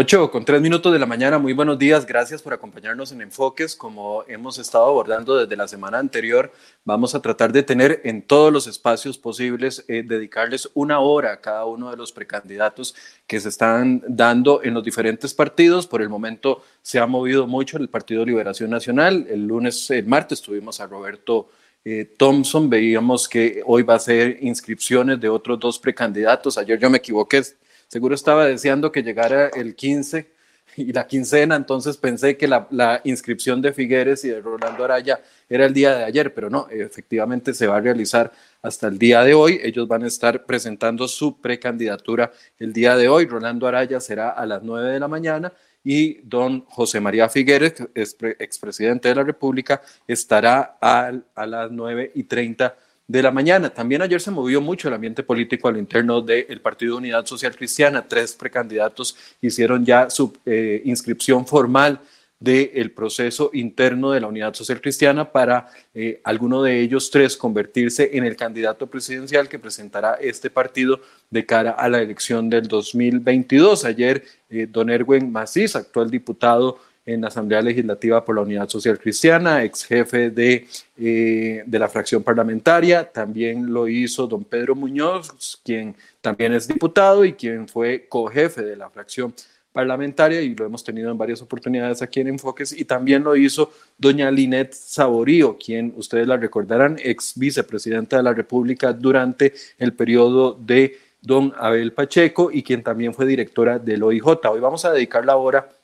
8 con 3 minutos de la mañana, muy buenos días, gracias por acompañarnos en Enfoques. Como hemos estado abordando desde la semana anterior, vamos a tratar de tener en todos los espacios posibles, eh, dedicarles una hora a cada uno de los precandidatos que se están dando en los diferentes partidos. Por el momento se ha movido mucho el Partido Liberación Nacional. El lunes, el martes tuvimos a Roberto eh, Thompson, veíamos que hoy va a ser inscripciones de otros dos precandidatos. Ayer yo me equivoqué seguro estaba deseando que llegara el 15 y la quincena, entonces pensé que la, inscripción de Figueres y de Rolando Araya era el día de ayer, pero no, efectivamente se va a realizar hasta el día de hoy. Ellos van a estar presentando su precandidatura el día de hoy. Rolando Araya será a las 9 de la mañana y don José María Figueres, expresidente de la República, estará a, las 9 y 30 de la mañana. También ayer se movió mucho el ambiente político al interno del Partido Unidad Social Cristiana. Tres precandidatos hicieron ya su eh, inscripción formal del proceso interno de la Unidad Social Cristiana para eh, alguno de ellos tres convertirse en el candidato presidencial que presentará este partido de cara a la elección del 2022. Ayer, eh, don Erwin Macís, actual diputado en la Asamblea Legislativa por la Unidad Social Cristiana, ex jefe de, eh, de la fracción parlamentaria. También lo hizo don Pedro Muñoz, quien también es diputado y quien fue cojefe de la fracción parlamentaria y lo hemos tenido en varias oportunidades aquí en Enfoques y también lo hizo doña Linet Saborío, quien ustedes la recordarán, ex vicepresidenta de la República durante el periodo de don Abel Pacheco y quien también fue directora del OIJ. Hoy vamos a dedicar la hora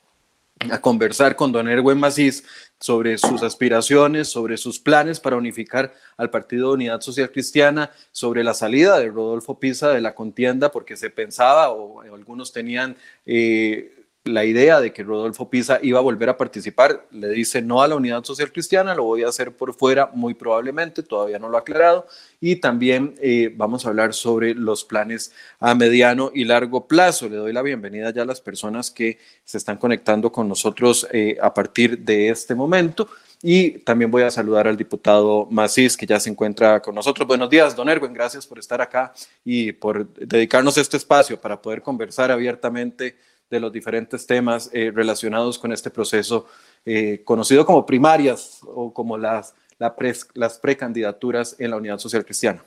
a conversar con don Erwin Macís sobre sus aspiraciones, sobre sus planes para unificar al Partido de Unidad Social Cristiana, sobre la salida de Rodolfo Pisa de la contienda, porque se pensaba o algunos tenían eh, la idea de que Rodolfo Pisa iba a volver a participar. Le dice no a la Unidad Social Cristiana, lo voy a hacer por fuera muy probablemente, todavía no lo ha aclarado. Y también eh, vamos a hablar sobre los planes a mediano y largo plazo. Le doy la bienvenida ya a las personas que se están conectando con nosotros eh, a partir de este momento. Y también voy a saludar al diputado Macís, que ya se encuentra con nosotros. Buenos días, don Erwin, gracias por estar acá y por dedicarnos este espacio para poder conversar abiertamente de los diferentes temas eh, relacionados con este proceso eh, conocido como primarias o como las, las precandidaturas en la Unidad Social Cristiana.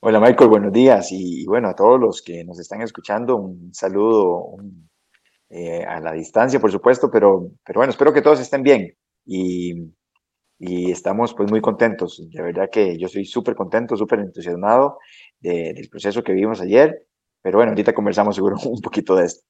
Hola Michael, buenos días y, bueno, a todos los que nos están escuchando, un saludo eh, a la distancia, por supuesto, pero, pero bueno, espero que todos estén bien y, y estamos pues muy contentos. De verdad que yo soy súper contento, súper entusiasmado del proceso que vivimos ayer, pero bueno, ahorita conversamos seguro un poquito de esto.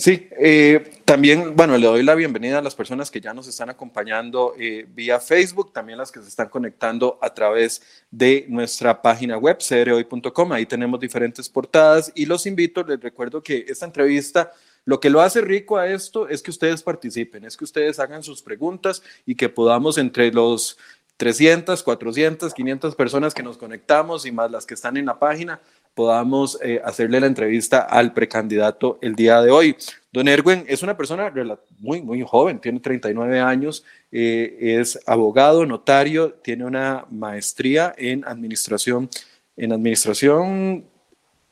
Sí, eh, también, bueno, le doy la bienvenida a las personas que ya nos están acompañando eh, vía Facebook, también las que se están conectando a través de nuestra página web, crhoy.com. Ahí tenemos diferentes portadas y los invito, les recuerdo que esta entrevista, lo que lo hace rico a esto es que ustedes participen, es que ustedes hagan sus preguntas y que podamos entre los 300, 400, 500 personas que nos conectamos y más las que están en la página, podamos eh, hacerle la entrevista al precandidato el día de hoy. Don Erwin es una persona muy, muy joven, tiene 39 años, eh, es abogado, notario, tiene una maestría en administración, en administración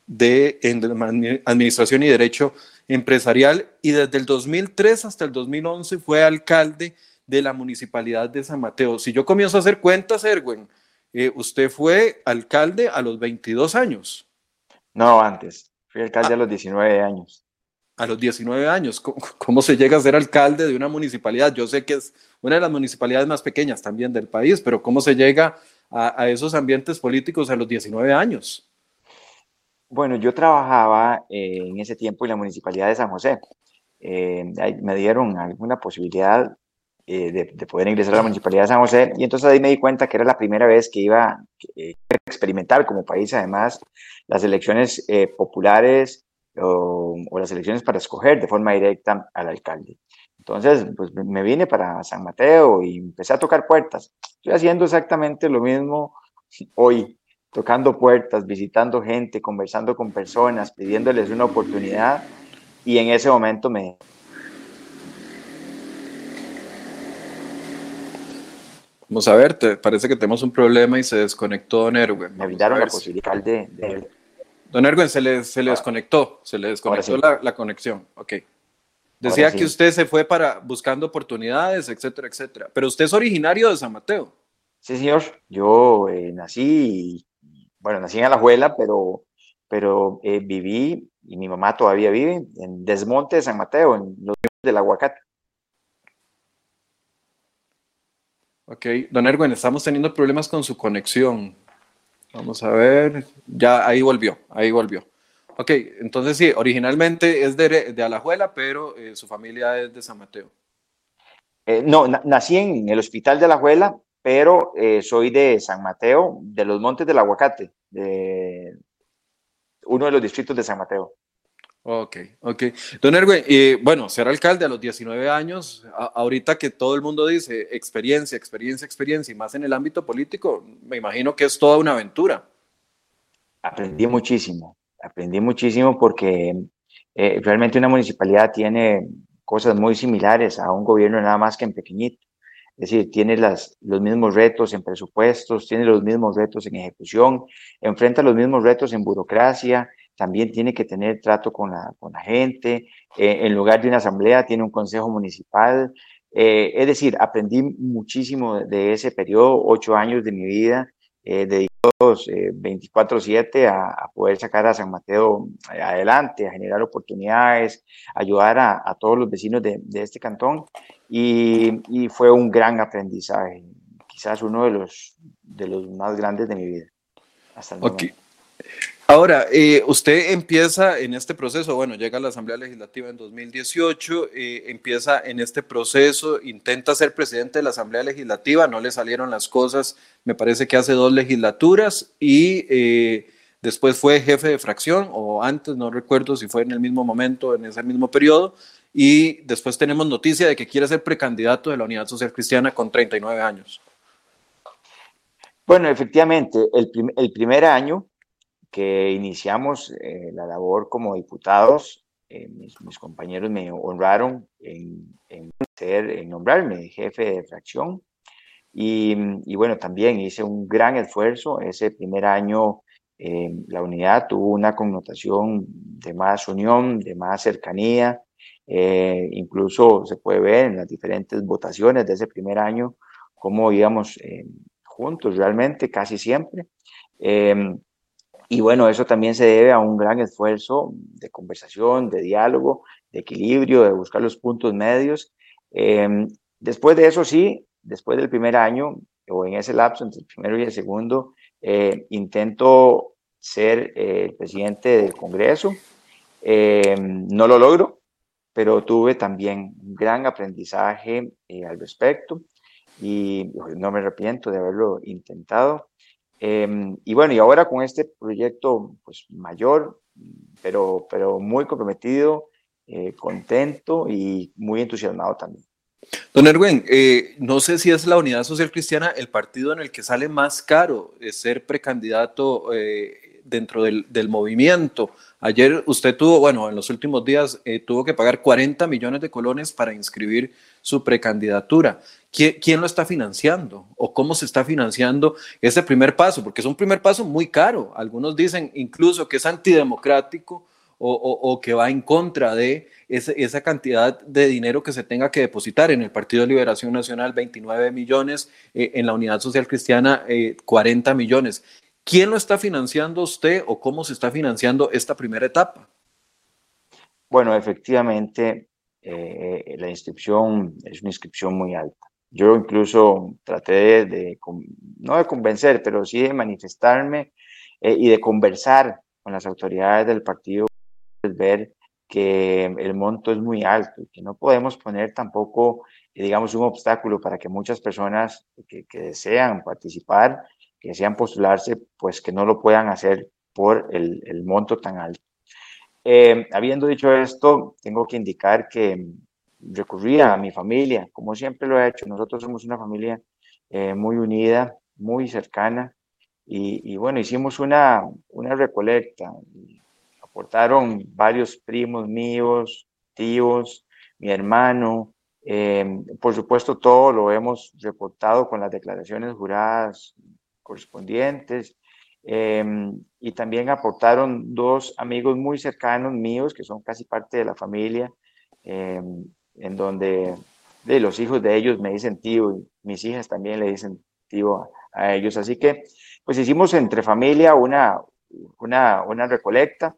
de en administración y derecho empresarial y desde el 2003 hasta el 2011 fue alcalde de la municipalidad de San Mateo. Si yo comienzo a hacer cuentas, Erwin, eh, usted fue alcalde a los 22 años. No, antes. Fui alcalde a los 19 años. A los 19 años. ¿Cómo, se llega a ser alcalde de una municipalidad? Yo sé que es una de las municipalidades más pequeñas también del país, pero ¿cómo se llega a, esos ambientes políticos a los 19 años? Bueno, yo trabajaba eh, en ese tiempo en la municipalidad de San José. Eh, me dieron alguna posibilidad eh, de, poder ingresar a la Municipalidad de San José. Y entonces ahí me di cuenta que era la primera vez que iba a experimentar como país, además, las elecciones eh, populares o, las elecciones para escoger de forma directa al alcalde. Entonces, pues me vine para San Mateo y empecé a tocar puertas. Estoy haciendo exactamente lo mismo hoy, tocando puertas, visitando gente, conversando con personas, pidiéndoles una oportunidad. Y en ese momento me Vamos a ver, te, parece que tenemos un problema y se desconectó Don Erwin. Me evitaron la posibilidad de, Don Erwin, se le, se le desconectó, se le desconectó la, la, conexión. Ok. Decía que usted se fue para buscando oportunidades, etcétera, etcétera. Pero usted es originario de San Mateo. Sí, señor. Yo eh, nací, bueno, nací en Alajuela, pero, pero eh, viví, y mi mamá todavía vive, en Desmonte de San Mateo, en los del aguacate. Ok, don Erwin, estamos teniendo problemas con su conexión. Vamos a ver, ya ahí volvió, ahí volvió. Ok, entonces sí, originalmente es de, de Alajuela, pero eh, su familia es de San Mateo. Eh, no, nací en el hospital de Alajuela, pero eh, soy de San Mateo, de los Montes del Aguacate, de uno de los distritos de San Mateo. Ok, ok. Don Erwin, bueno, ser alcalde a los 19 años, ahorita que todo el mundo dice experiencia, experiencia, experiencia, y más en el ámbito político, me imagino que es toda una aventura. Aprendí muchísimo, aprendí muchísimo porque eh, realmente una municipalidad tiene cosas muy similares a un gobierno nada más que en pequeñito. Es decir, tiene las, los mismos retos en presupuestos, tiene los mismos retos en ejecución, enfrenta los mismos retos en burocracia, también tiene que tener trato con la, con la gente. Eh, en lugar de una asamblea, tiene un consejo municipal. Eh, es decir, aprendí muchísimo de ese periodo, ocho años de mi vida, eh, 24/7 eh, a, poder sacar a San Mateo eh, adelante, a generar oportunidades, ayudar a, todos los vecinos de, este cantón y, fue un gran aprendizaje, quizás uno de los, de los más grandes de mi vida. Hasta el momento. Ahora, eh, usted empieza en este proceso, bueno, llega a la Asamblea Legislativa en 2018, eh, empieza en este proceso, intenta ser presidente de la Asamblea Legislativa, no le salieron las cosas, me parece que hace dos legislaturas y eh, después fue jefe de fracción o antes, no recuerdo si fue en el mismo momento, en ese mismo periodo, y después tenemos noticia de que quiere ser precandidato de la Unidad Social Cristiana con 39 años. Bueno, efectivamente, el, el primer año que iniciamos eh, la labor como diputados, eh, mis, compañeros me honraron en, en, nombrarme jefe de fracción. Y, y, bueno, también hice un gran esfuerzo. Ese primer año eh, la unidad tuvo una connotación de más unión, de más cercanía. incluso se puede ver en las diferentes votaciones de ese primer año cómo íbamos juntos realmente casi siempre. Y bueno, eso también se debe a un gran esfuerzo de conversación, de diálogo, de equilibrio, de buscar los puntos medios. Em, después de eso, sí, después del primer año, o en ese lapso entre el primero y el segundo, eh, intento ser eh, el presidente del Congreso. Em, no lo logro, pero tuve también un gran aprendizaje eh, al respecto y no me arrepiento de haberlo intentado. Em, y bueno, y ahora con este proyecto pues, mayor, pero, pero muy comprometido, eh, contento y muy entusiasmado también. Don Erwin, eh, no sé si es la Unidad Social Cristiana el partido en el que sale más caro ser precandidato eh, dentro del, del, movimiento. Ayer usted tuvo, bueno, en los últimos días tuvo que pagar 40 millones de colones para inscribir su precandidatura. ¿Quién, lo está financiando o cómo se está financiando ese primer paso? Porque es un primer paso muy caro. Algunos dicen incluso que es antidemocrático o, que va en contra de esa cantidad de dinero que se tenga que depositar en el Partido de Liberación Nacional, 29 millones, eh, en la Unidad Social Cristiana, 40 eh, millones. ¿Quién lo está financiando usted o cómo se está financiando esta primera etapa? Bueno, efectivamente, eh, la inscripción es una inscripción muy alta. Yo incluso traté de, no de convencer, pero sí de manifestarme eh, y de conversar con las autoridades del partido, ver que el monto es muy alto y que no podemos poner tampoco, eh, digamos, un obstáculo para que muchas personas que, desean participar, que desean postularse, pues que no lo puedan hacer por el, monto tan alto. Eh, habiendo dicho esto, tengo que indicar que recurría a mi familia, como siempre lo he hecho. Nosotros somos una familia eh, muy unida, muy cercana, y, bueno, hicimos una, una recolecta. Aportaron varios primos míos, tíos, mi hermano. Em, por supuesto, todo lo hemos reportado con las declaraciones juradas correspondientes. Em, y también aportaron dos amigos muy cercanos míos, que son casi parte de la familia, em, en donde de los hijos de ellos me dicen tío y mis hijas también le dicen tío a ellos. Así que pues hicimos entre familia una, una, una recolecta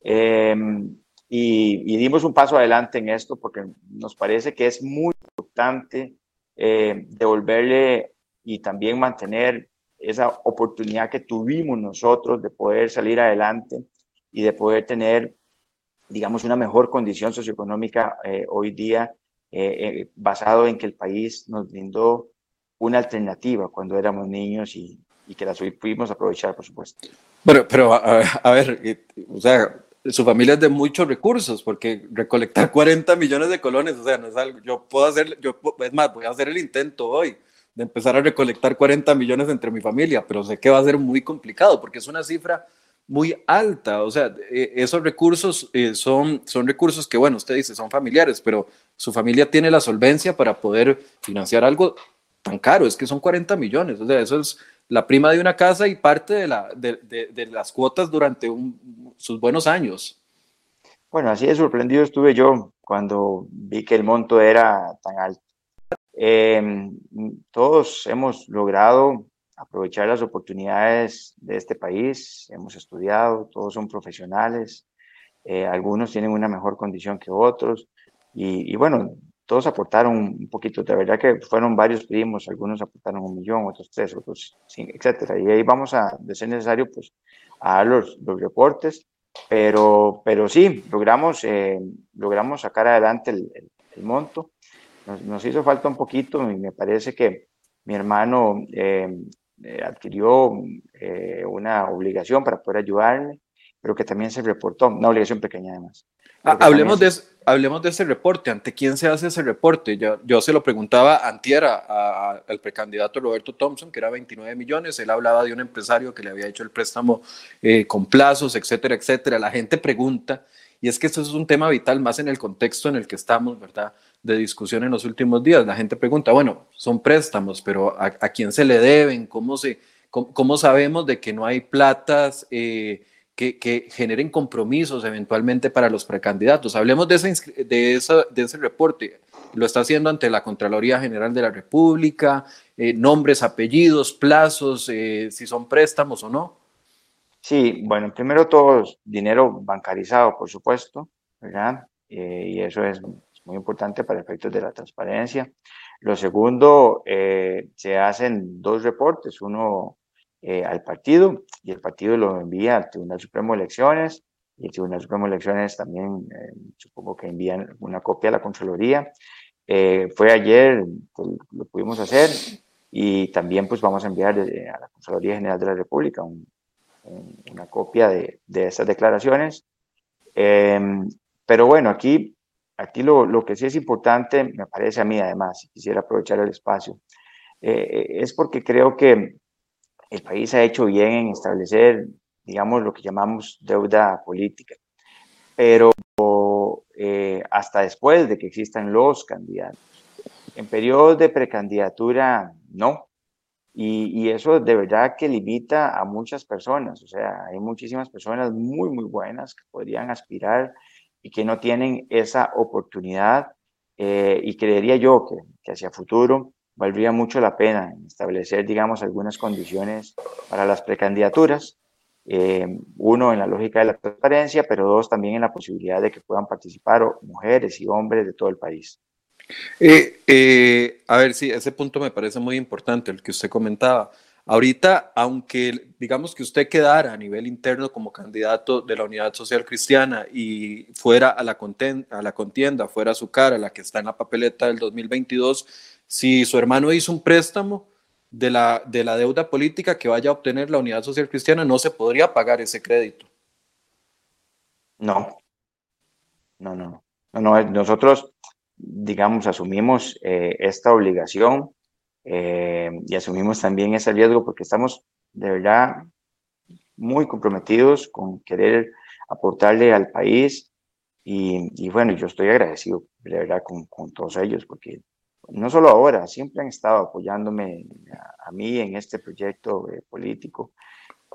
em, y, dimos un paso adelante en esto porque nos parece que es muy importante eh, devolverle y también mantener esa oportunidad que tuvimos nosotros de poder salir adelante y de poder tener, digamos, una mejor condición socioeconómica eh, hoy día, eh, basado en que el país nos brindó una alternativa cuando éramos niños y, y que la pudimos aprovechar, por supuesto. Bueno, pero a, ver, o sea, su familia es de muchos recursos, porque recolectar 40 millones de colones, o sea, no es algo, yo puedo hacer, yo, es más, voy a hacer el intento hoy de empezar a recolectar 40 millones entre mi familia, pero sé que va a ser muy complicado, porque es una cifra muy alta, o sea, e, esos recursos eh, son, son recursos que, bueno, usted dice, son familiares, pero su familia tiene la solvencia para poder financiar algo tan caro, es que son 40 millones, o sea, eso es la prima de una casa y parte de, la, de, las cuotas durante sus buenos años. Bueno, así de sorprendido estuve yo cuando vi que el monto era tan alto. Em, todos hemos logrado aprovechar las oportunidades de este país, hemos estudiado, todos son profesionales, eh, algunos tienen una mejor condición que otros y, y bueno, todos aportaron un poquito, de verdad que fueron varios primos, algunos aportaron un millón, otros tres, otros cinco, etcétera. Y ahí vamos a, de ser necesario, pues, a dar los, los reportes, pero, pero sí, logramos, eh, logramos sacar adelante el, el, monto. Nos, nos, hizo falta un poquito y me parece que mi hermano eh, eh, adquirió una obligación para poder ayudarme, pero que también se reportó, una obligación pequeña además. Ah, hablemos de, hablemos de ese reporte. ¿Ante quién se hace ese reporte? Yo, yo se lo preguntaba antiera al precandidato Roberto Thompson, que era 29 millones. Él hablaba de un empresario que le había hecho el préstamo eh, con plazos, etcétera, etcétera. La gente pregunta, y es que esto es un tema vital más en el contexto en el que estamos, ¿verdad? De discusión en los últimos días. La gente pregunta, bueno, son préstamos, pero ¿a, quién se le deben? ¿Cómo, se, cómo, sabemos de que no hay platas? Eh, que, generen compromisos eventualmente para los precandidatos. Hablemos de ese, de, de ese reporte. Lo está haciendo ante la Contraloría General de la República, eh, nombres, apellidos, plazos, eh, si son préstamos o no. Sí, bueno, primero todo dinero bancarizado, por supuesto, ¿verdad? Eh, y eso es muy importante para efectos de la transparencia. Lo segundo, se hacen dos reportes, uno eh, al partido y el partido lo envía al Tribunal Supremo de Elecciones y el Tribunal Supremo de Elecciones también eh, supongo que envían una copia a la Contraloría. Eh, fue ayer, lo pudimos hacer y también pues vamos a enviar a la Contraloría General de la República una copia de, de esas declaraciones. Em, pero bueno, aquí, aquí lo, lo, que sí es importante, me parece a mí además, si quisiera aprovechar el espacio, es porque creo que el país ha hecho bien en establecer, digamos, lo que llamamos deuda política. Pero eh, hasta después de que existan los candidatos. En periodos de precandidatura, no. Y, eso de verdad que limita a muchas personas. O sea, hay muchísimas personas muy, muy buenas que podrían aspirar y que no tienen esa oportunidad. Eh, y creería yo que, que hacia futuro valdría mucho la pena establecer, digamos, algunas condiciones para las precandidaturas. Eh, uno, en la lógica de la transparencia, pero dos, también en la posibilidad de que puedan participar mujeres y hombres de todo el país. Eh, eh, a ver, sí, ese punto me parece muy importante, el que usted comentaba. Ahorita, aunque digamos que usted quedara a nivel interno como candidato de la Unidad Social Cristiana y fuera a la, contienda, fuera su cara, la que está en la papeleta del 2022, si su hermano hizo un préstamo de la, de la deuda política que vaya a obtener la Unidad Social Cristiana, no se podría pagar ese crédito. No, no, no, no, nosotros, digamos, asumimos eh, esta obligación eh, y asumimos también ese riesgo porque estamos de verdad muy comprometidos con querer aportarle al país y, bueno, yo estoy agradecido de verdad con, todos ellos porque no solo ahora, siempre han estado apoyándome a, mí en este proyecto eh, político,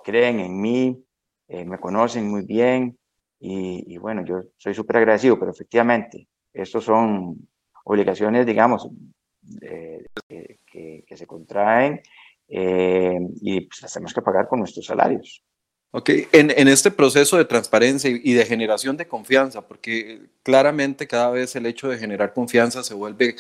creen en mí, me conocen muy bien y, bueno, yo soy súper agradecido, pero efectivamente estos son obligaciones, digamos, que, se contraen eh, y pues las tenemos que pagar con nuestros salarios. Ok, en, en, este proceso de transparencia y de generación de confianza, porque claramente cada vez el hecho de generar confianza se vuelve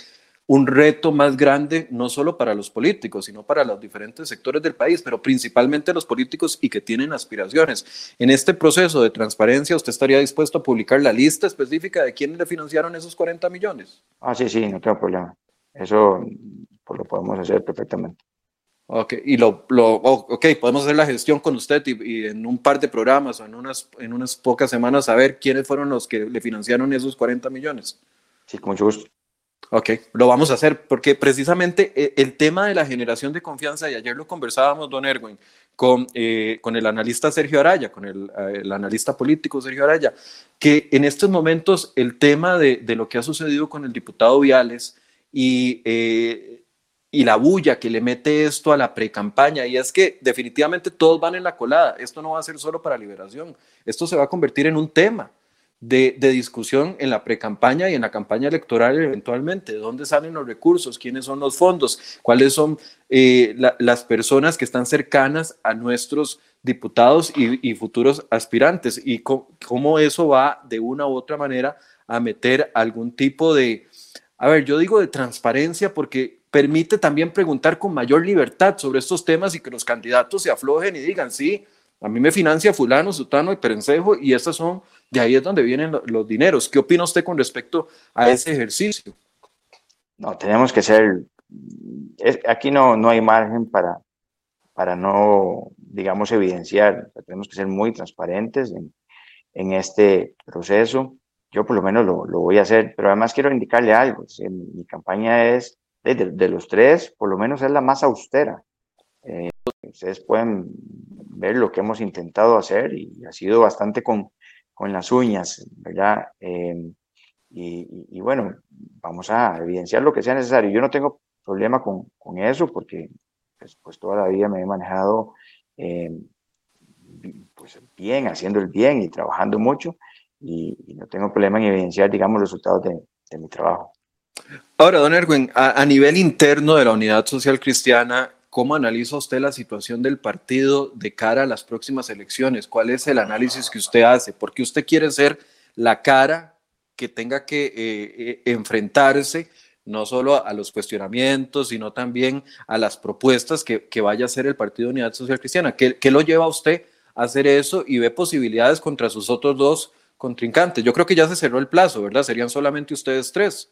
un reto más grande, no solo para los políticos, sino para los diferentes sectores del país, pero principalmente los políticos y que tienen aspiraciones. En este proceso de transparencia, ¿usted estaría dispuesto a publicar la lista específica de quiénes le financiaron esos 40 millones? Ah, sí, sí, no tengo problema. Eso pues, lo podemos hacer perfectamente. Ok, y lo, lo okay, podemos hacer la gestión con usted y, en un par de programas o en unas, en unas pocas semanas saber quiénes fueron los que le financiaron esos 40 millones. Sí, con mucho gusto. Ok, lo vamos a hacer porque precisamente eh, el tema de la generación de confianza, y ayer lo conversábamos, don Erwin, con, eh, con el analista Sergio Araya, con el, eh, el, analista político Sergio Araya, que en estos momentos el tema de, de lo que ha sucedido con el diputado Viales y, y la bulla que le mete esto a la precampaña, y es que definitivamente todos van en la colada, esto no va a ser solo para liberación, esto se va a convertir en un tema de, discusión en la precampaña y en la campaña electoral eventualmente. ¿De dónde salen los recursos? ¿Quiénes son los fondos? ¿Cuáles son eh, las personas que están cercanas a nuestros diputados y, futuros aspirantes? Y cómo eso va de una u otra manera a meter algún tipo de, a ver, yo digo de transparencia porque permite también preguntar con mayor libertad sobre estos temas y que los candidatos se aflojen y digan, sí, a mí me financia fulano, sutano y perencejo y estas son de ahí es donde vienen los dineros. ¿Qué opina usted con respecto a ese ejercicio? No, tenemos que ser, aquí no, no hay margen para, para no, digamos, evidenciar. tenemos que ser muy transparentes en, en, este proceso. Yo por lo menos lo, lo, voy a hacer, pero además quiero indicarle algo. mi campaña es, de, de, los tres, por lo menos es la más austera. Eh, ustedes pueden ver lo que hemos intentado hacer y ha sido bastante con, con las uñas, ¿verdad? Em, y, bueno, vamos a evidenciar lo que sea necesario. Yo no tengo problema con, con eso porque pues, pues, toda la vida me he manejado em, pues bien, haciendo el bien y trabajando mucho y, no tengo problema en evidenciar, digamos, los resultados de, de mi trabajo. Ahora, don Erwin, a, a, nivel interno de la Unidad Social Cristiana, ¿Cómo analiza usted la situación del partido de cara a las próximas elecciones? ¿Cuál es el análisis que usted hace? Porque usted quiere ser la cara que tenga que eh, eh, enfrentarse no solo a los cuestionamientos, sino también a las propuestas que, vaya a hacer el Partido Unidad Social Cristiana. ¿Qué, ¿Qué, lo lleva a usted a hacer eso y ve posibilidades contra sus otros dos contrincantes? Yo creo que ya se cerró el plazo, ¿verdad? Serían solamente ustedes tres.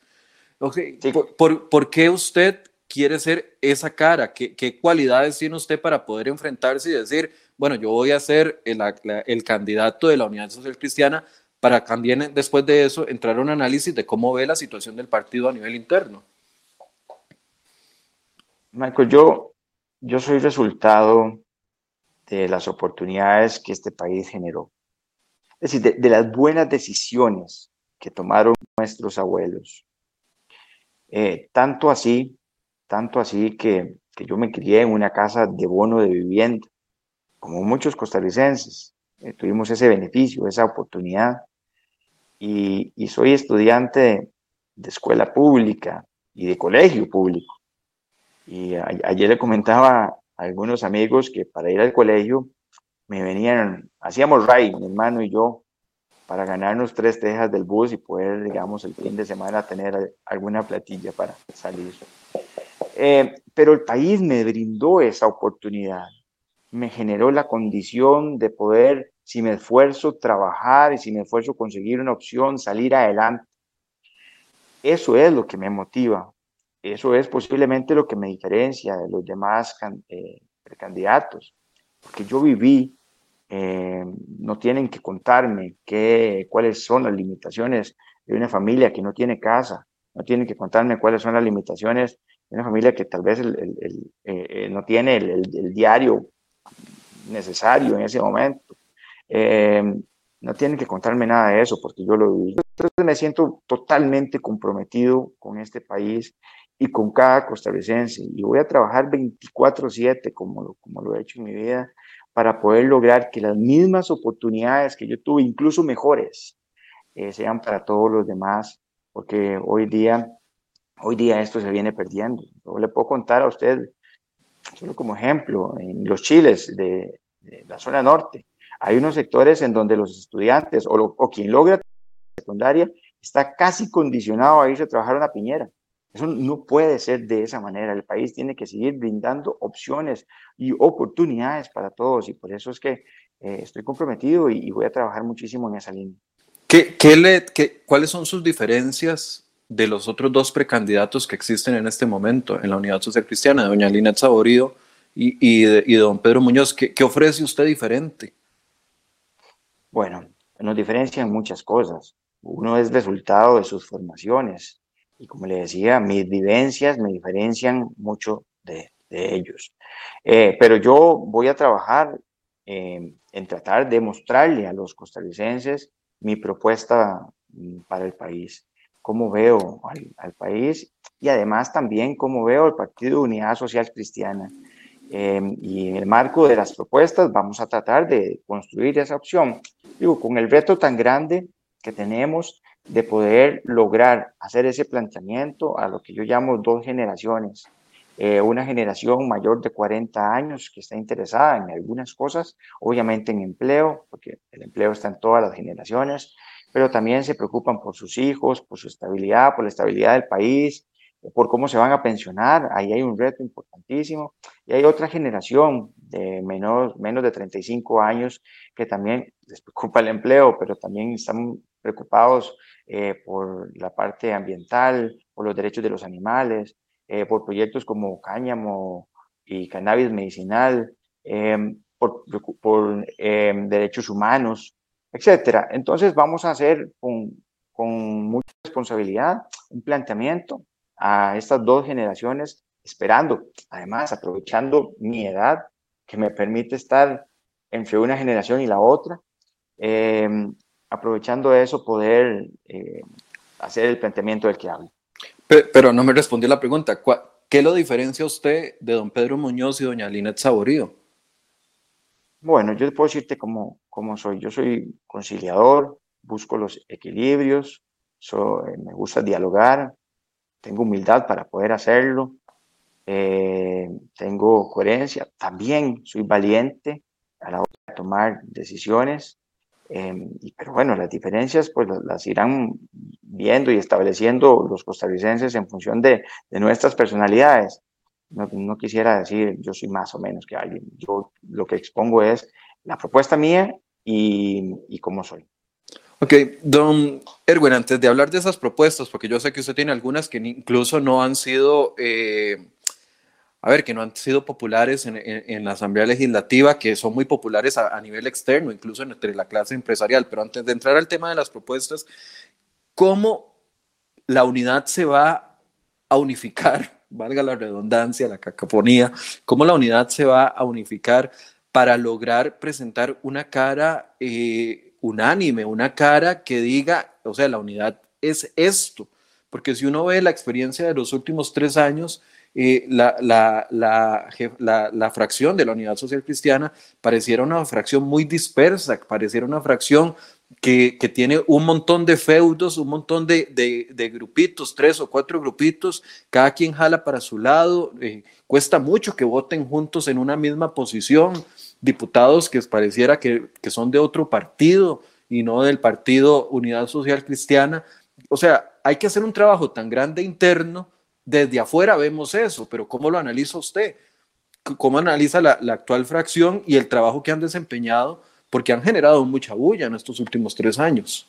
Okay. ¿Por, por, qué usted quiere ser esa cara? ¿Qué, ¿Qué, cualidades tiene usted para poder enfrentarse y decir, bueno, yo voy a ser el, candidato de la Unidad Social Cristiana para también después de eso entrar a un análisis de cómo ve la situación del partido a nivel interno? Michael, yo, yo soy resultado de las oportunidades que este país generó. Es decir, de, de las buenas decisiones que tomaron nuestros abuelos. Eh, tanto así tanto así que, que yo me crié en una casa de bono de vivienda, como muchos costarricenses. Eh, tuvimos ese beneficio, esa oportunidad. Y, soy estudiante de, escuela pública y de colegio público. Y ayer le comentaba a algunos amigos que para ir al colegio me venían, hacíamos ray, mi hermano y yo, para ganarnos tres tejas del bus y poder, digamos, el fin de semana tener alguna platilla para salir. Eh, pero el país me brindó esa oportunidad, me generó la condición de poder, si me esfuerzo, trabajar y si me esfuerzo, conseguir una opción, salir adelante. Eso es lo que me motiva, eso es posiblemente lo que me diferencia de los demás eh, candidatos, porque yo viví, eh, no tienen que contarme qué, cuáles son las limitaciones de una familia que no tiene casa, no tienen que contarme cuáles son las limitaciones una familia que tal vez eh, eh, no tiene el, diario necesario en ese momento. Eh, no tienen que contarme nada de eso porque yo lo viví. Entonces me siento totalmente comprometido con este país y con cada costarricense y voy a trabajar 24/7 como lo, como lo he hecho en mi vida para poder lograr que las mismas oportunidades que yo tuve, incluso mejores, sean para todos los demás porque hoy día, hoy día esto se viene perdiendo. Yo le puedo contar a usted, solo como ejemplo, en los chiles de, la zona norte, hay unos sectores en donde los estudiantes o, o quien logra secundaria está casi condicionado a irse a trabajar a una piñera. Eso no puede ser de esa manera. El país tiene que seguir brindando opciones y oportunidades para todos y por eso es que eh, estoy comprometido y, voy a trabajar muchísimo en esa línea. ¿Qué, qué le, qué, ¿Cuáles son sus diferencias de los otros dos precandidatos que existen en este momento en la Unidad Social Cristiana, doña Lina Saborido y, y, de, y don Pedro Muñoz? ¿Qué, ¿Qué ofrece usted diferente? Bueno, nos diferencian muchas cosas. Uno es resultado de sus formaciones y como le decía, mis vivencias me diferencian mucho de, de ellos. Eh, pero yo voy a trabajar eh, en tratar de mostrarle a los costarricenses mi propuesta mm, para el país, cómo veo al, país y además también cómo veo el Partido de Unidad Social Cristiana. Em, y en el marco de las propuestas vamos a tratar de construir esa opción. Digo, con el reto tan grande que tenemos de poder lograr hacer ese planteamiento a lo que yo llamo dos generaciones. Eh, una generación mayor de 40 años que está interesada en algunas cosas, obviamente en empleo, porque el empleo está en todas las generaciones, pero también se preocupan por sus hijos, por su estabilidad, por la estabilidad del país, por cómo se van a pensionar, ahí hay un reto importantísimo. Y hay otra generación de menos, menos de 35 años que también les preocupa el empleo, pero también están preocupados eh, por la parte ambiental, por los derechos de los animales, eh, por proyectos como cáñamo y cannabis medicinal, em, por, por em, derechos humanos, etcétera. Entonces vamos a hacer con, con mucha responsabilidad un planteamiento a estas dos generaciones, esperando, además, aprovechando mi edad, que me permite estar entre una generación y la otra, em, aprovechando eso, poder eh, hacer el planteamiento del que hablo. Pero no me respondió la pregunta. ¿Qué lo diferencia usted de don Pedro Muñoz y doña Linet Saborío? Bueno, yo puedo decirte cómo, cómo soy. Yo soy conciliador, busco los equilibrios, me gusta dialogar, tengo humildad para poder hacerlo, eh, tengo coherencia, también soy valiente a la hora de tomar decisiones, em, pero bueno, las diferencias pues las irán viendo y estableciendo los costarricenses en función de, de nuestras personalidades. No, quisiera decir yo soy más o menos que alguien. Yo lo que expongo es la propuesta mía y, y cómo soy. Ok, don Erwin, antes de hablar de esas propuestas, porque yo sé que usted tiene algunas que incluso no han sido, eh, a ver, que no han sido populares en, en, la Asamblea Legislativa, que son muy populares a, nivel externo, incluso entre la clase empresarial. Pero antes de entrar al tema de las propuestas, ¿cómo la unidad se va a unificar? Valga la redundancia, la cacofonía, ¿cómo la unidad se va a unificar para lograr presentar una cara... Eh, unánime, una cara que diga, o sea, la unidad es esto, porque si uno ve la experiencia de los últimos tres años, eh, la, la, la, la, fracción de la Unidad Social Cristiana pareciera una fracción muy dispersa, pareciera una fracción que, tiene un montón de feudos, un montón de, de, de, grupitos, tres o cuatro grupitos, cada quien jala para su lado, eh, cuesta mucho que voten juntos en una misma posición diputados que pareciera que, que, son de otro partido y no del partido Unidad Social Cristiana. O sea, hay que hacer un trabajo tan grande interno. Desde afuera vemos eso, pero ¿cómo lo analiza usted? ¿Cómo analiza la, la actual fracción y el trabajo que han desempeñado? Porque han generado mucha bulla en estos últimos tres años.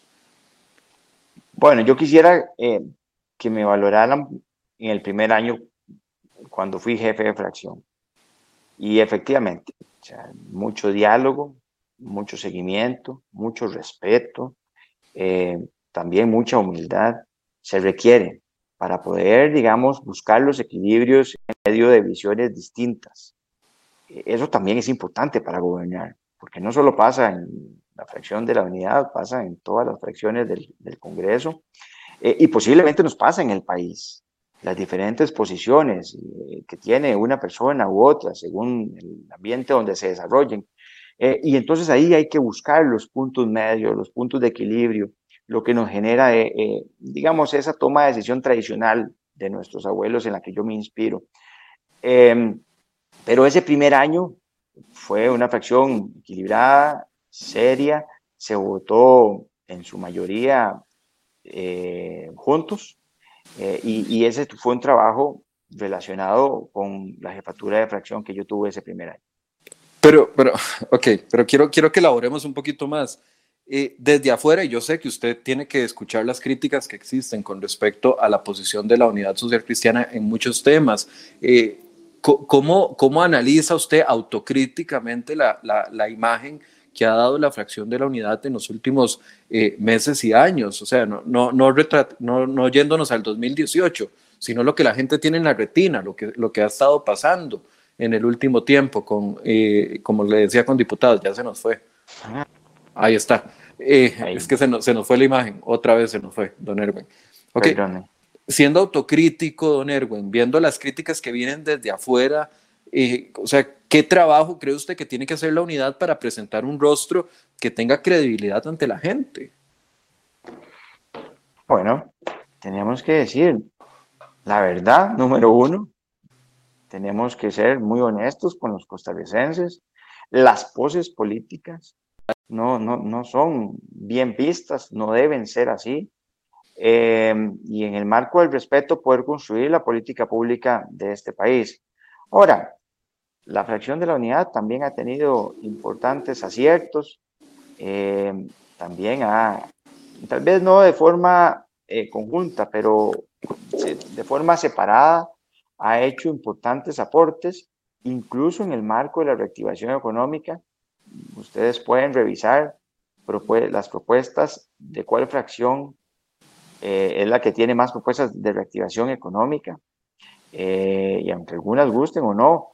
Bueno, yo quisiera eh, que me valoraran en el primer año cuando fui jefe de fracción. Y efectivamente, mucho diálogo, mucho seguimiento, mucho respeto, eh, también mucha humildad se requiere para poder, digamos, buscar los equilibrios en medio de visiones distintas. Eso también es importante para gobernar, porque no solo pasa en la fracción de la unidad, pasa en todas las fracciones del, del Congreso eh, y posiblemente nos pasa en el país las diferentes posiciones eh, que tiene una persona u otra según el ambiente donde se desarrollen. Eh, y entonces ahí hay que buscar los puntos medios, los puntos de equilibrio, lo que nos genera, eh, eh, digamos, esa toma de decisión tradicional de nuestros abuelos en la que yo me inspiro. Em, pero ese primer año fue una fracción equilibrada, seria, se votó en su mayoría eh, juntos y, y, ese fue un trabajo relacionado con la jefatura de fracción que yo tuve ese primer año. Pero, pero, ok, pero quiero, quiero que elaboremos un poquito más. Eh, desde afuera, y yo sé que usted tiene que escuchar las críticas que existen con respecto a la posición de la Unidad Social Cristiana en muchos temas. Eh, ¿cómo, ¿Cómo analiza usted autocríticamente la, la, la, imagen que ha dado la fracción de la unidad en los últimos eh, meses y años? O sea, no, no, no, no, no yéndonos al 2018, sino lo que la gente tiene en la retina, lo que, lo que ha estado pasando en el último tiempo, con, como le decía con diputados, ya se nos fue. Ahí está. Eh, es que se nos, se nos, fue la imagen, otra vez se nos fue, don Erwin. Ok, siendo autocrítico, don Erwin, viendo las críticas que vienen desde afuera, eh, o sea, ¿qué trabajo cree usted que tiene que hacer la unidad para presentar un rostro que tenga credibilidad ante la gente? Bueno, tenemos que decir la verdad, número uno, tenemos que ser muy honestos con los costarricenses, las poses políticas no, no, no son bien vistas, no deben ser así. Eh, y en el marco del respeto poder construir la política pública de este país. Ahora, la fracción de la unidad también ha tenido importantes aciertos, eh, también ha, tal vez no de forma eh, conjunta, pero de forma separada, ha hecho importantes aportes, incluso en el marco de la reactivación económica, ustedes pueden revisar las propuestas de cuál fracción eh, es la que tiene más propuestas de reactivación económica. Eh, y aunque algunas gusten o no,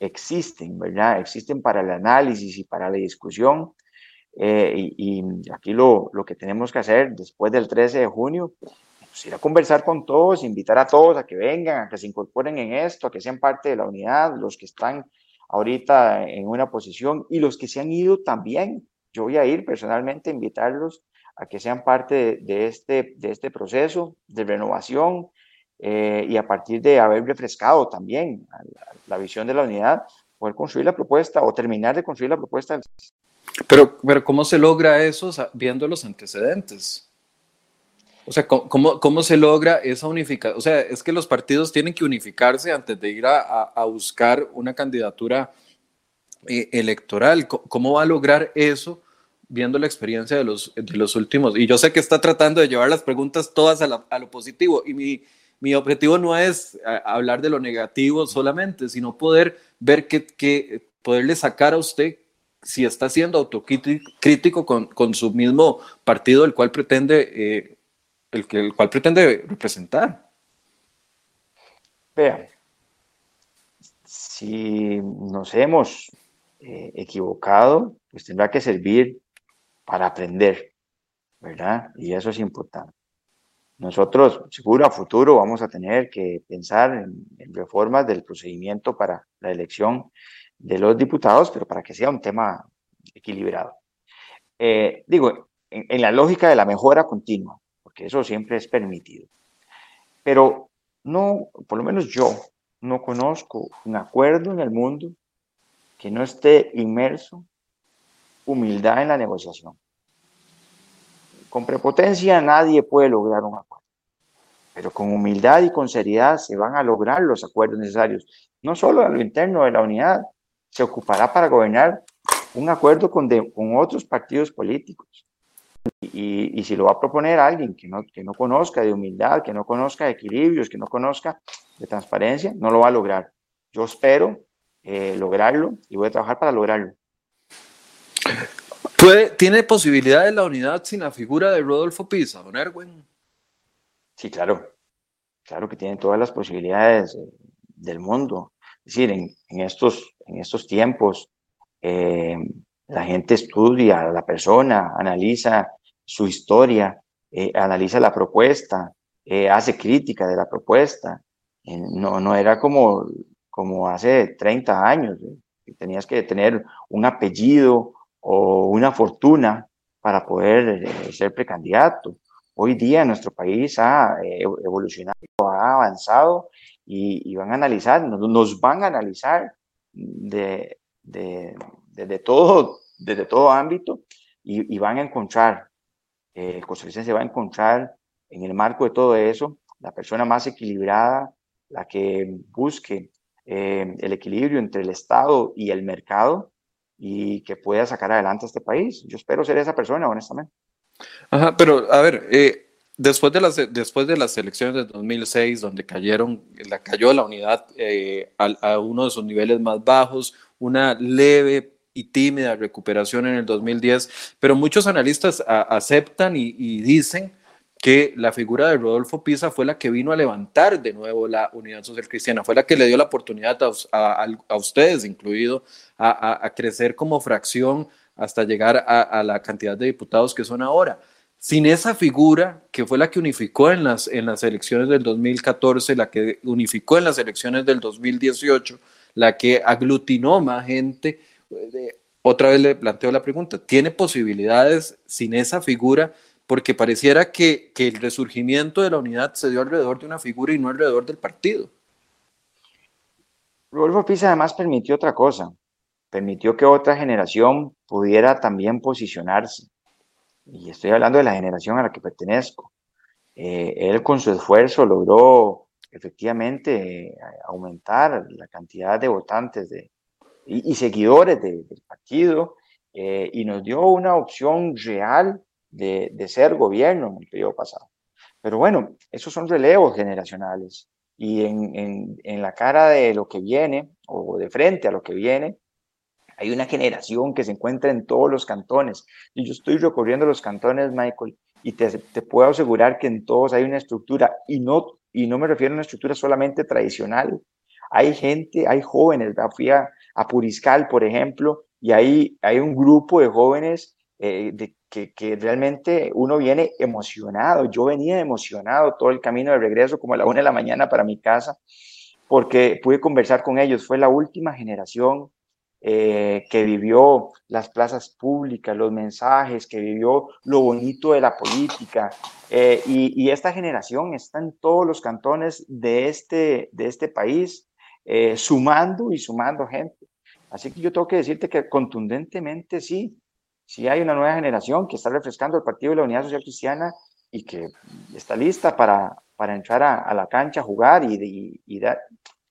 existen, ¿verdad? Existen para el análisis y para la discusión. Eh, y, aquí lo, lo, que tenemos que hacer después del 13 de junio es pues, ir a conversar con todos, invitar a todos a que vengan, a que se incorporen en esto, a que sean parte de la unidad, los que están ahorita en una posición y los que se han ido también. Yo voy a ir personalmente a invitarlos a que sean parte de, este, de este proceso de renovación eh, y a partir de haber refrescado también la, visión de la unidad, poder construir la propuesta o terminar de construir la propuesta. Pero, pero ¿cómo se logra eso viendo los antecedentes? O sea, ¿cómo, ¿cómo, se logra esa unificación? O sea, es que los partidos tienen que unificarse antes de ir a, a, buscar una candidatura eh, electoral. ¿Cómo va a lograr eso viendo la experiencia de los, de los últimos? Y yo sé que está tratando de llevar las preguntas todas a, lo positivo y mi, mi, objetivo no es eh, hablar de lo negativo solamente, sino poder ver que, que poderle sacar a usted si está siendo autocrítico con, con su mismo partido, el cual pretende... Eh, el, el cual pretende representar. Vean, si nos hemos eh, equivocado, pues tendrá que servir para aprender, ¿verdad? Y eso es importante. Nosotros, seguro a futuro, vamos a tener que pensar en, reformas del procedimiento para la elección de los diputados, pero para que sea un tema equilibrado. Eh, digo, en, la lógica de la mejora continua, porque eso siempre es permitido. Pero no, por lo menos yo no conozco un acuerdo en el mundo que no esté inmerso humildad en la negociación. Con prepotencia nadie puede lograr un acuerdo, pero con humildad y con seriedad se van a lograr los acuerdos necesarios, no solo a lo interno de la unidad, se ocupará para gobernar un acuerdo con, con otros partidos políticos, y, si lo va a proponer alguien que no, que no conozca de humildad, que no conozca de equilibrios, que no conozca de transparencia, no lo va a lograr. Yo espero eh, lograrlo y voy a trabajar para lograrlo. ¿Puede, ¿Tiene posibilidad de la unidad sin la figura de Rodolfo Pisa, don Erwin? Sí, claro. Claro que tiene todas las posibilidades eh, del mundo. Es decir, en, estos, en estos tiempos, eh, la gente estudia a la persona, analiza su historia, eh, analiza la propuesta, hace crítica de la propuesta. No, no era como, como hace 30 años, que tenías que tener un apellido o una fortuna para poder eh, ser precandidato. Hoy día nuestro país ha eh, evolucionado, ha avanzado y, van a analizar, nos, van a analizar de, de, todo, desde todo ámbito y, van a encontrar, eh, el costarricense va a encontrar en el marco de todo eso la persona más equilibrada, la que busque eh, el equilibrio entre el Estado y el mercado y que pueda sacar adelante a este país. Yo espero ser esa persona, honestamente. Ajá, pero a ver, eh, después, de las, después de las elecciones de 2006, donde cayeron, la, cayó la unidad eh, a, uno de sus niveles más bajos, una leve y tímida recuperación en el 2010, pero muchos analistas aceptan y, y dicen que la figura de Rodolfo Pisa fue la que vino a levantar de nuevo la unidad social cristiana, fue la que le dio la oportunidad a, ustedes, incluido, a, crecer como fracción hasta llegar a, la cantidad de diputados que son ahora. Sin esa figura, que fue la que unificó en las, en las elecciones del 2014, la que unificó en las elecciones del 2018, la que aglutinó más gente, eh, otra vez le planteo la pregunta, ¿tiene posibilidades sin esa figura porque pareciera que, el resurgimiento de la unidad se dio alrededor de una figura y no alrededor del partido. Rodolfo Pisa además permitió otra cosa, permitió que otra generación pudiera también posicionarse. Y estoy hablando de la generación a la que pertenezco. Eh, él con su esfuerzo logró efectivamente eh, aumentar la cantidad de votantes de, y, seguidores del partido eh, y nos dio una opción real de, ser gobierno en el periodo pasado. Pero bueno, esos son relevos generacionales y en, en, la cara de lo que viene o de frente a lo que viene, hay una generación que se encuentra en todos los cantones. Y yo estoy recorriendo los cantones, Michael, y te, puedo asegurar que en todos hay una estructura, y no, y no me refiero a una estructura solamente tradicional. Hay gente, hay jóvenes, fui a, a Puriscal, por ejemplo, y ahí hay un grupo de jóvenes eh, de, que, realmente uno viene emocionado. Yo venía emocionado todo el camino de regreso, como a la una de la mañana para mi casa, porque pude conversar con ellos. Fue la última generación eh, que vivió las plazas públicas, los mensajes, que vivió lo bonito de la política. Eh, y, esta generación está en todos los cantones de este, de este país, eh, sumando y sumando gente. Así que yo tengo que decirte que contundentemente sí, si hay una nueva generación que está refrescando el Partido de la Unidad Social Cristiana y que está lista para, para entrar a, la cancha jugar y, y, dar,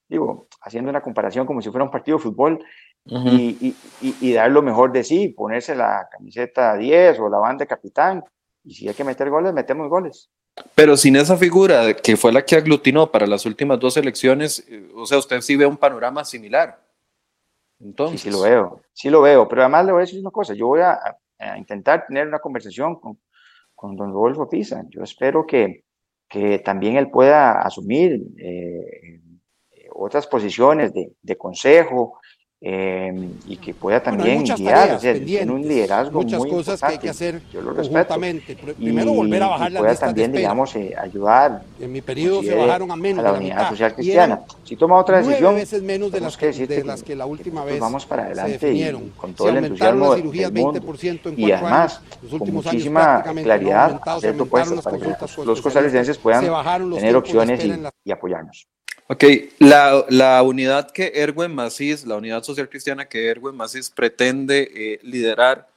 digo, haciendo una comparación como si fuera un partido de fútbol y, y, dar lo mejor de sí, ponerse la camiseta 10 o la banda de capitán. Y si hay que meter goles, metemos goles. Pero sin esa figura que fue la que aglutinó para las últimas dos elecciones, eh, o sea, usted sí ve un panorama similar. Entonces. Sí, sí lo veo, sí lo veo, pero además le voy a decir una cosa, yo voy a, intentar tener una conversación con, con, don Rodolfo Pisa, yo espero que, que también él pueda asumir eh, otras posiciones de, de consejo, Em, y que pueda también guiar, tiene un liderazgo muchas muy cosas que hay que hacer yo lo respeto. Primero volver a bajar y pueda también, digamos, eh, ayudar en mi periodo se bajaron a menos a la, unidad social cristiana. Si toma otra decisión, veces menos de las que, de las que la última vez vamos para adelante y con todo el entusiasmo del mundo. 20% en y además, con muchísima claridad, hacer propuestas para que los costarricenses puedan tener opciones y apoyarnos. Ok, la, la, unidad que Erwin Macís, la unidad social cristiana que Erwin Macís pretende eh, liderar,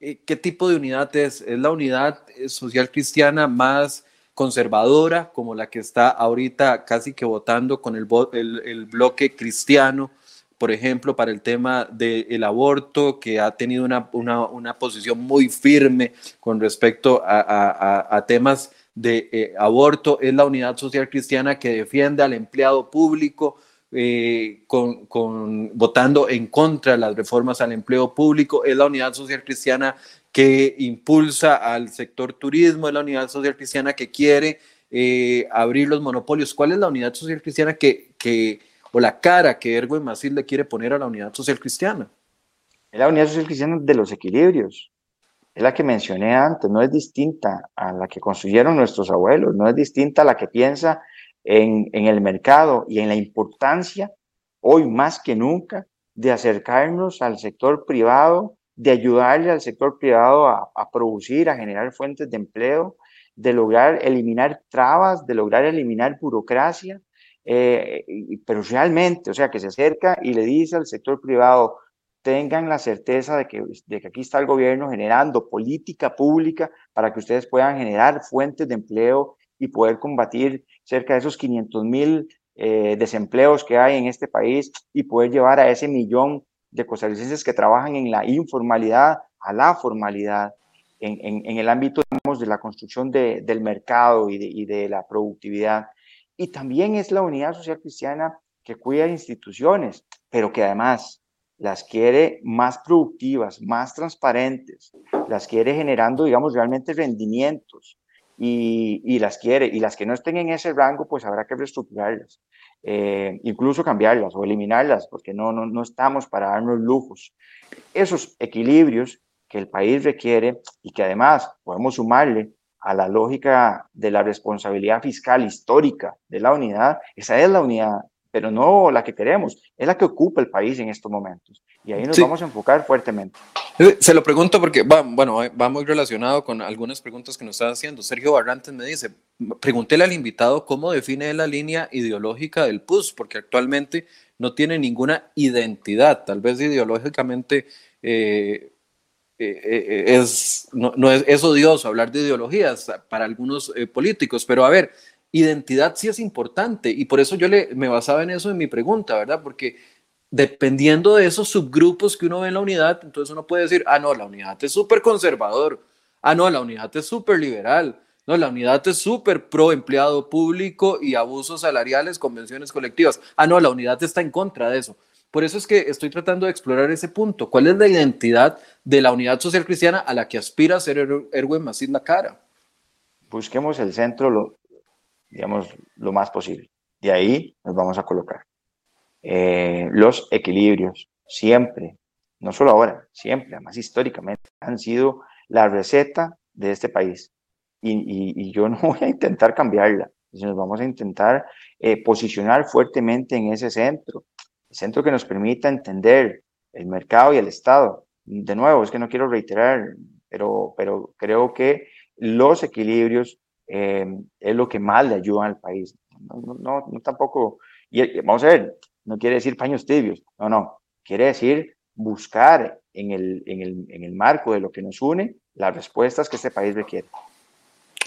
eh, ¿qué tipo de unidad es? ¿Es la unidad eh, social cristiana más conservadora, como la que está ahorita casi que votando con el, el, el bloque cristiano, por ejemplo, para el tema del aborto, que ha tenido una, una, una, posición muy firme con respecto a, a, a temas de eh, aborto, es la unidad social cristiana que defiende al empleado público, eh, con, votando en contra de las reformas al empleo público, es la unidad social cristiana que impulsa al sector turismo, es la unidad social cristiana que quiere eh, abrir los monopolios. ¿Cuál es la unidad social cristiana que, que o la cara que Erwin Masil le quiere poner a la unidad social cristiana? Es la unidad social cristiana de los equilibrios, es la que mencioné antes, no es distinta a la que construyeron nuestros abuelos, no es distinta a la que piensa en, en el mercado y en la importancia, hoy más que nunca, de acercarnos al sector privado de ayudarle al sector privado a, producir, a generar fuentes de empleo, de lograr eliminar trabas, de lograr eliminar burocracia, eh, pero realmente, o sea, que se acerca y le dice al sector privado, tengan la certeza de que, de que aquí está el gobierno generando política pública para que ustedes puedan generar fuentes de empleo y poder combatir cerca de esos 500 mil eh, desempleos que hay en este país y poder llevar a ese millón de costarricenses que trabajan en la informalidad a la formalidad en, en, el ámbito digamos, de la construcción de, del mercado y de, y de la productividad. Y también es la unidad social cristiana que cuida instituciones, pero que además las quiere más productivas, más transparentes, las quiere generando, digamos, realmente rendimientos y, y las quiere, y las que no estén en ese rango, pues habrá que reestructurarlas, eh, incluso cambiarlas o eliminarlas, porque no, no, no estamos para darnos lujos. Esos equilibrios que el país requiere y que además podemos sumarle a la lógica de la responsabilidad fiscal histórica de la unidad, esa es la unidad pero no la que queremos, es la que ocupa el país en estos momentos. Y ahí nos vamos a enfocar fuertemente. Eh, se lo pregunto porque va, bueno, va muy relacionado con algunas preguntas que nos está haciendo. Sergio Barrantes me dice, pregúntele al invitado cómo define la línea ideológica del PUS, porque actualmente no tiene ninguna identidad, tal vez ideológicamente eh, eh, es, no, no es, es, odioso hablar de ideologías para algunos políticos, pero a ver, identidad sí es importante y por eso yo le, me basaba en eso en mi pregunta, ¿verdad? Porque dependiendo de esos subgrupos que uno ve en la unidad, entonces uno puede decir, ah, no, la unidad es súper conservador, ah, no, la unidad es súper liberal, no, la unidad es súper pro empleado público y abusos salariales, convenciones colectivas, ah, no, la unidad está en contra de eso. Por eso es que estoy tratando de explorar ese punto. ¿Cuál es la identidad de la unidad social cristiana a la que aspira a ser Erwin Macid la cara? Busquemos el centro, lo, digamos, lo más posible. De ahí nos vamos a colocar. Eh, los equilibrios, siempre, no solo ahora, siempre, además históricamente, han sido la receta de este país. Y, yo no voy a intentar cambiarla. Nos vamos a intentar eh, posicionar fuertemente en ese centro, el centro que nos permita entender el mercado y el Estado. De nuevo, es que no quiero reiterar, pero, pero creo que los equilibrios eh, es lo que más le ayuda al país. No, no, no tampoco, y vamos a ver, no quiere decir paños tibios, no, no, quiere decir buscar en el, en el, en el marco de lo que nos une las respuestas que este país requiere.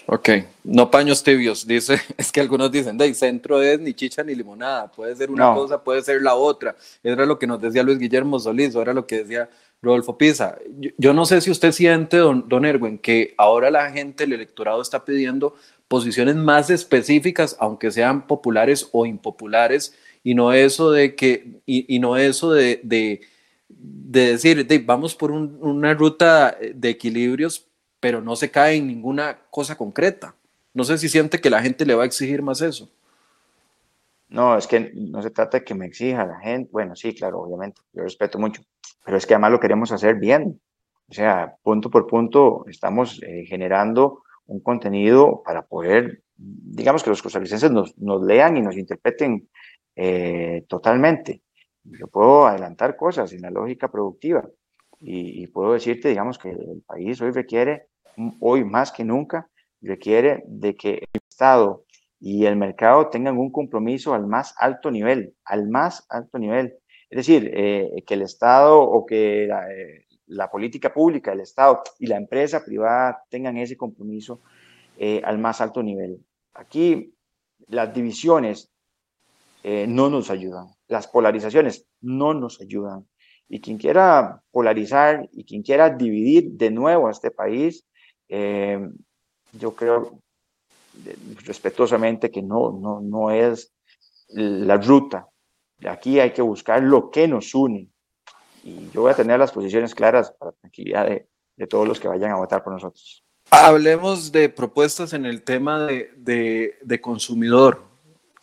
Ok, no paños tibios, dice, es que algunos dicen, de centro es ni chicha ni limonada, puede ser una cosa, puede ser la otra. Era lo que nos decía Luis Guillermo Solís, era lo que decía Rodolfo Pisa, yo, no sé si usted siente, don, don Erwin, que ahora la gente, el electorado está pidiendo posiciones más específicas, aunque sean populares o impopulares, y no eso de que, y, no eso de, de, decir, vamos por una ruta de equilibrios, pero no se cae en ninguna cosa concreta. No sé si siente que la gente le va a exigir más eso. No, es que no se trata de que me exija la gente. Bueno, sí, claro, obviamente, yo respeto mucho pero es que además lo queremos hacer bien. O sea, punto por punto estamos eh, generando un contenido para poder, digamos que los costarricenses nos, nos lean y nos interpreten eh, totalmente. Yo puedo adelantar cosas en la lógica productiva y, puedo decirte, digamos, que el país hoy requiere, hoy más que nunca, requiere de que el Estado y el mercado tengan un compromiso al más alto nivel, al más alto nivel. Es decir, eh, que el Estado o que eh, la, política pública, el Estado y la empresa privada tengan ese compromiso eh, al más alto nivel. Aquí las divisiones no nos ayudan, las polarizaciones no nos ayudan. Y quien quiera polarizar y quien quiera dividir de nuevo a este país, yo creo respetuosamente que no, no, no es la ruta Aquí hay que buscar lo que nos une. Y yo voy a tener las posiciones claras para tranquilidad de, de todos los que vayan a votar por nosotros. Hablemos de propuestas en el tema de, de, de, consumidor.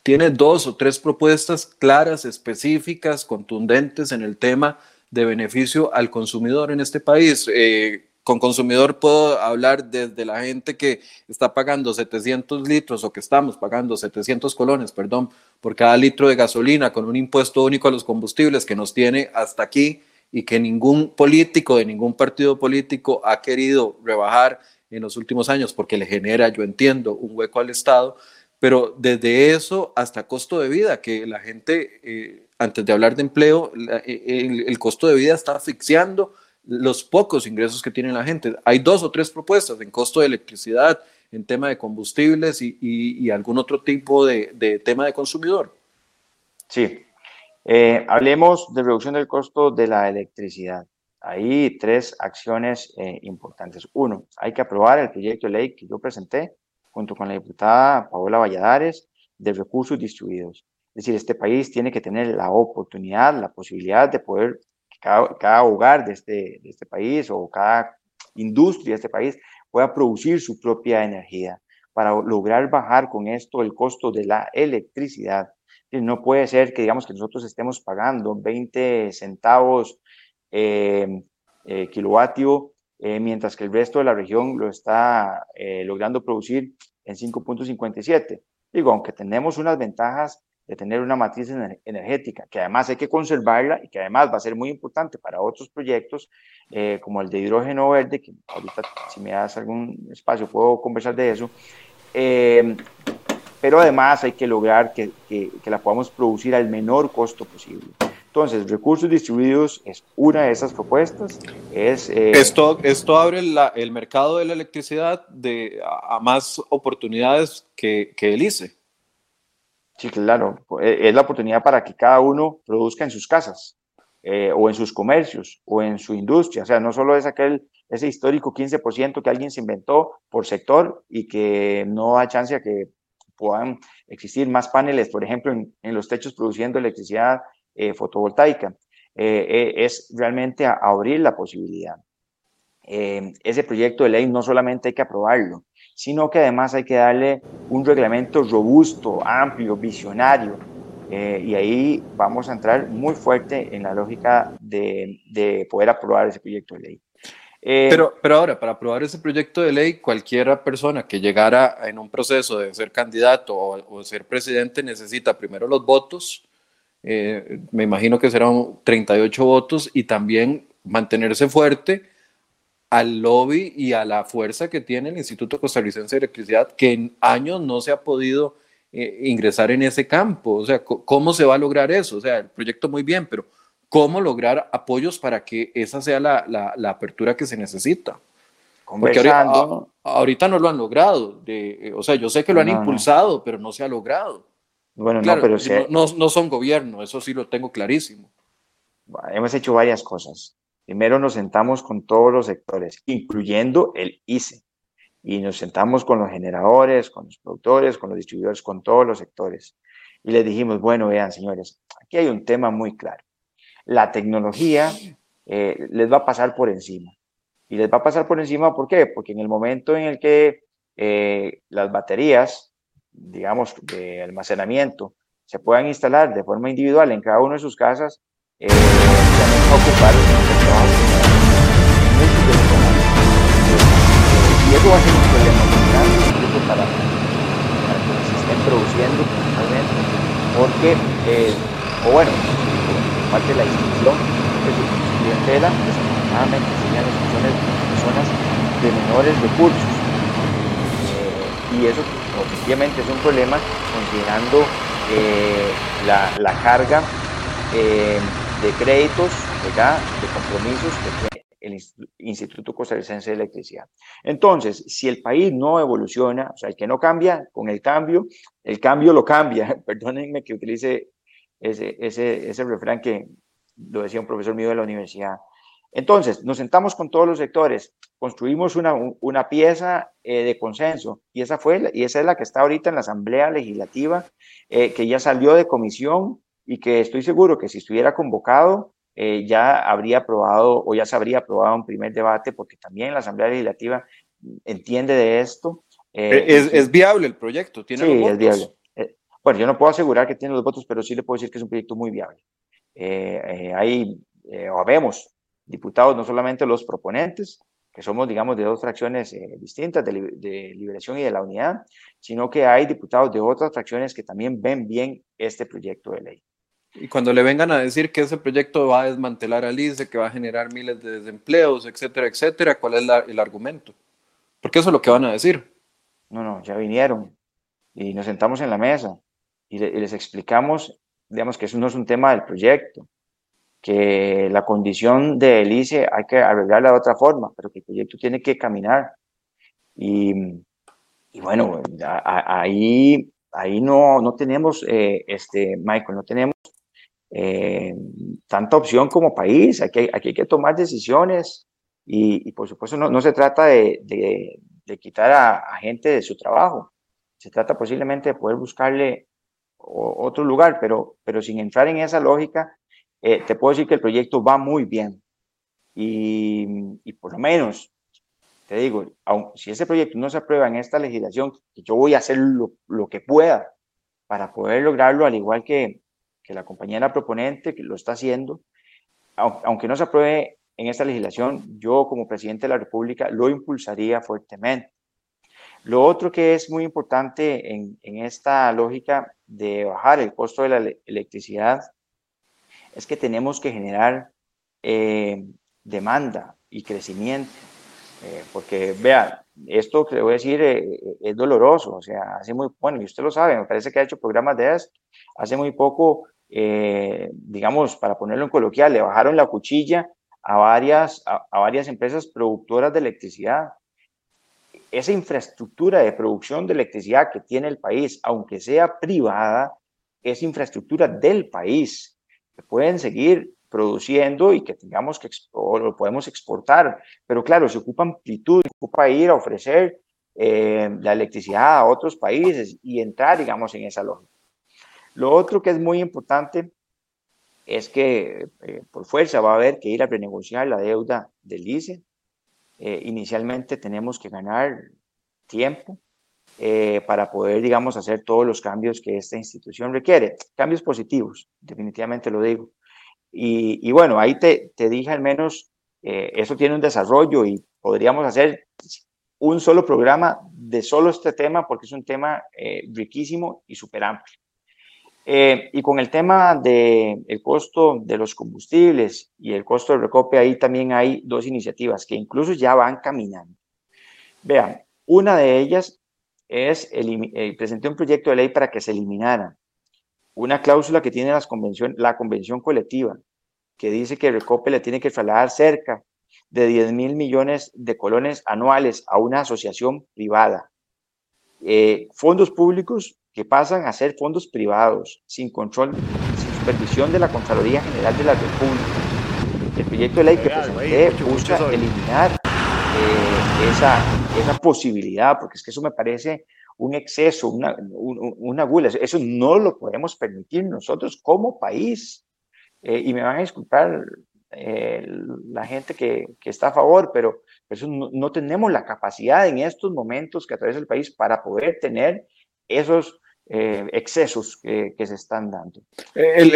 Tiene dos o tres propuestas claras, específicas, contundentes en el tema de beneficio al consumidor en este país. Eh, con consumidor puedo hablar desde la gente que está pagando 700 litros o que estamos pagando 700 colones, perdón, por cada litro de gasolina con un impuesto único a los combustibles que nos tiene hasta aquí y que ningún político de ningún partido político ha querido rebajar en los últimos años porque le genera, yo entiendo, un hueco al Estado, pero desde eso hasta costo de vida, que la gente, eh, antes de hablar de empleo, el, el, costo de vida está asfixiando los pocos ingresos que tiene la gente. Hay dos o tres propuestas en costo de electricidad, en tema de combustibles y, y, algún otro tipo de, tema de consumidor. Sí, eh, hablemos de reducción del costo de la electricidad. Hay tres acciones eh, importantes. Uno, hay que aprobar el proyecto de ley que yo presenté junto con la diputada Paola Valladares de recursos distribuidos. Es decir, este país tiene que tener la oportunidad, la posibilidad de poder, cada, cada hogar de este, de este país o cada industria de este país pueda producir su propia energía para lograr bajar con esto el costo de la electricidad. No puede ser que digamos que nosotros estemos pagando 20 centavos eh, eh, kilovatio, eh, mientras que el resto de la región lo está eh, logrando producir en 5.57. Digo, aunque tenemos unas ventajas de tener una matriz energética, que además hay que conservarla y que además va a ser muy importante para otros proyectos, eh, como el de hidrógeno verde, que ahorita si me das algún espacio puedo conversar de eso, eh, pero además hay que lograr que, que, que, la podamos producir al menor costo posible. Entonces, recursos distribuidos es una de esas propuestas. Es, eh, esto, esto abre la, el mercado de la electricidad de, a, más oportunidades que, que el ICE. Sí, claro, es la oportunidad para que cada uno produzca en sus casas, eh, o en sus comercios, o en su industria. O sea, no solo es aquel, ese histórico 15% que alguien se inventó por sector y que no da chance a que puedan existir más paneles, por ejemplo, en, los techos produciendo electricidad eh, fotovoltaica. Eh, eh, es realmente abrir la posibilidad. ese proyecto de ley no solamente hay que aprobarlo, sino que además hay que darle un reglamento robusto, amplio, visionario, eh, y ahí vamos a entrar muy fuerte en la lógica de, de poder aprobar ese proyecto de ley. Eh, pero, pero ahora, para aprobar ese proyecto de ley, cualquiera persona que llegara en un proceso de ser candidato o, o ser presidente necesita primero los votos, eh, me imagino que serán 38 votos, y también mantenerse fuerte al lobby y a la fuerza que tiene el Instituto Costarricense de Electricidad, que en años no se ha podido eh, ingresar en ese campo. O sea, ¿cómo se va a lograr eso? O sea, el proyecto muy bien, pero ¿cómo lograr apoyos para que esa sea la, la, la apertura que se necesita? Porque ahorita, ahorita, no lo han logrado. De, o sea, yo sé que lo han no, impulsado, no. pero no se ha logrado. Bueno, claro, no, pero no, no son gobierno, eso sí lo tengo clarísimo. Hemos hecho varias cosas. Primero nos sentamos con todos los sectores, incluyendo el ICE, y nos sentamos con los generadores, con los productores, con los distribuidores, con todos los sectores. Y les dijimos, bueno, vean, señores, aquí hay un tema muy claro. La tecnología eh, les va a pasar por encima. Y les va a pasar por encima, ¿por qué? Porque en el momento en el que eh, las baterías, digamos, de almacenamiento, se puedan instalar de forma individual en cada una de sus casas, eh, ocupar y eso va a ser un problema muy grande incluso para, para que se estén produciendo principalmente porque eh, o bueno parte de la distinción de su clientela desafortunadamente serían las personas, personas de menores recursos. Eh, y eso obviamente es un problema considerando eh, la, la, carga eh, de créditos, de compromisos que tiene el Instituto Costarricense de Electricidad. Entonces, si el país no evoluciona, o sea, el que no cambia, con el cambio, el cambio lo cambia. Perdónenme que utilice ese, ese, ese refrán que lo decía un profesor mío de la universidad. Entonces, nos sentamos con todos los sectores, construimos una, una pieza eh, de consenso y esa, fue, y esa es la que está ahorita en la Asamblea Legislativa, eh, que ya salió de comisión y que estoy seguro que si estuviera convocado eh, ya habría aprobado o ya se habría aprobado un primer debate porque también la Asamblea Legislativa entiende de esto. Eh, ¿Es, ¿Es, viable el proyecto? ¿Tiene sí, es viable. Eh, bueno, yo no puedo asegurar que tiene los votos, pero sí le puedo decir que es un proyecto muy viable. Eh, hay, o habemos diputados, no solamente los proponentes, que somos, digamos, de dos fracciones distintas, de, de Liberación y de la Unidad, sino que hay diputados de otras fracciones que también ven bien este proyecto de ley. Y cuando le vengan a decir que ese proyecto va a desmantelar al ICE, que va a generar miles de desempleos, etcétera, etcétera, ¿cuál es el argumento? Porque eso es lo que van a decir. No, no, ya vinieron y nos sentamos en la mesa y, les explicamos, digamos, que eso no es un tema del proyecto, que la condición del ICE hay que arreglarla de otra forma, pero que el proyecto tiene que caminar. Y, y bueno, ahí, ahí no, no tenemos, eh, este, Michael, no tenemos eh, tanta opción como país. Aquí, aquí hay que tomar decisiones y, por supuesto no, se trata de, quitar a, gente de su trabajo. Se trata posiblemente de poder buscarle otro lugar, pero, pero sin entrar en esa lógica, eh, te puedo decir que el proyecto va muy bien. Y, por lo menos, te digo, aun, si ese proyecto no se aprueba en esta legislación, yo voy a hacer lo que pueda para poder lograrlo, al igual que, que la compañera proponente que lo está haciendo, aunque no se apruebe en esta legislación, yo como presidente de la República lo impulsaría fuertemente. Lo otro que es muy importante en, en esta lógica de bajar el costo de la electricidad es que tenemos que generar eh, demanda y crecimiento. Eh, porque vea, esto que le voy a decir eh, es doloroso, o sea, hace muy, bueno, y usted lo sabe, me parece que ha hecho programas de esto, hace muy poco eh, digamos, para ponerlo en coloquial, le bajaron la cuchilla a varias, a, varias empresas productoras de electricidad. Esa infraestructura de producción de electricidad que tiene el país, aunque sea privada, es infraestructura del país, que pueden seguir produciendo y que tengamos que lo podemos exportar. Pero claro, se ocupa amplitud, se ocupa ir a ofrecer eh, la electricidad a otros países y entrar, digamos, en esa lógica. Lo otro que es muy importante es que eh, por fuerza va a haber que ir a renegociar la deuda del ICE. Eh, inicialmente tenemos que ganar tiempo eh, para poder, digamos, hacer todos los cambios que esta institución requiere. Cambios positivos, definitivamente lo digo. Y, bueno, ahí te, te, dije al menos, eso tiene un desarrollo y podríamos hacer un solo programa de solo este tema porque es un tema riquísimo y súper amplio. Eh, y con el tema del el costo de los combustibles y el costo del recope, ahí también hay dos iniciativas que incluso ya van caminando. Vean, una de ellas es, eh, presenté un proyecto de ley para que se eliminara una cláusula que tiene las convención, la convención colectiva, que dice que el recope le tiene que trasladar cerca de 10 mil millones de colones anuales a una asociación privada. Eh, fondos públicos que pasan a ser fondos privados, sin control, sin supervisión de la Contraloría General de la República. El proyecto de ley que presenté busca eliminar eh, esa, esa posibilidad, porque es que eso me parece un exceso, una, una gula. Eso no lo podemos permitir nosotros como país. Eh, y me van a disculpar eh, la gente que, que, está a favor, pero eso no, no, tenemos la capacidad en estos momentos que atraviesa el país para poder tener esos eh, excesos que, se están dando. Eh, el,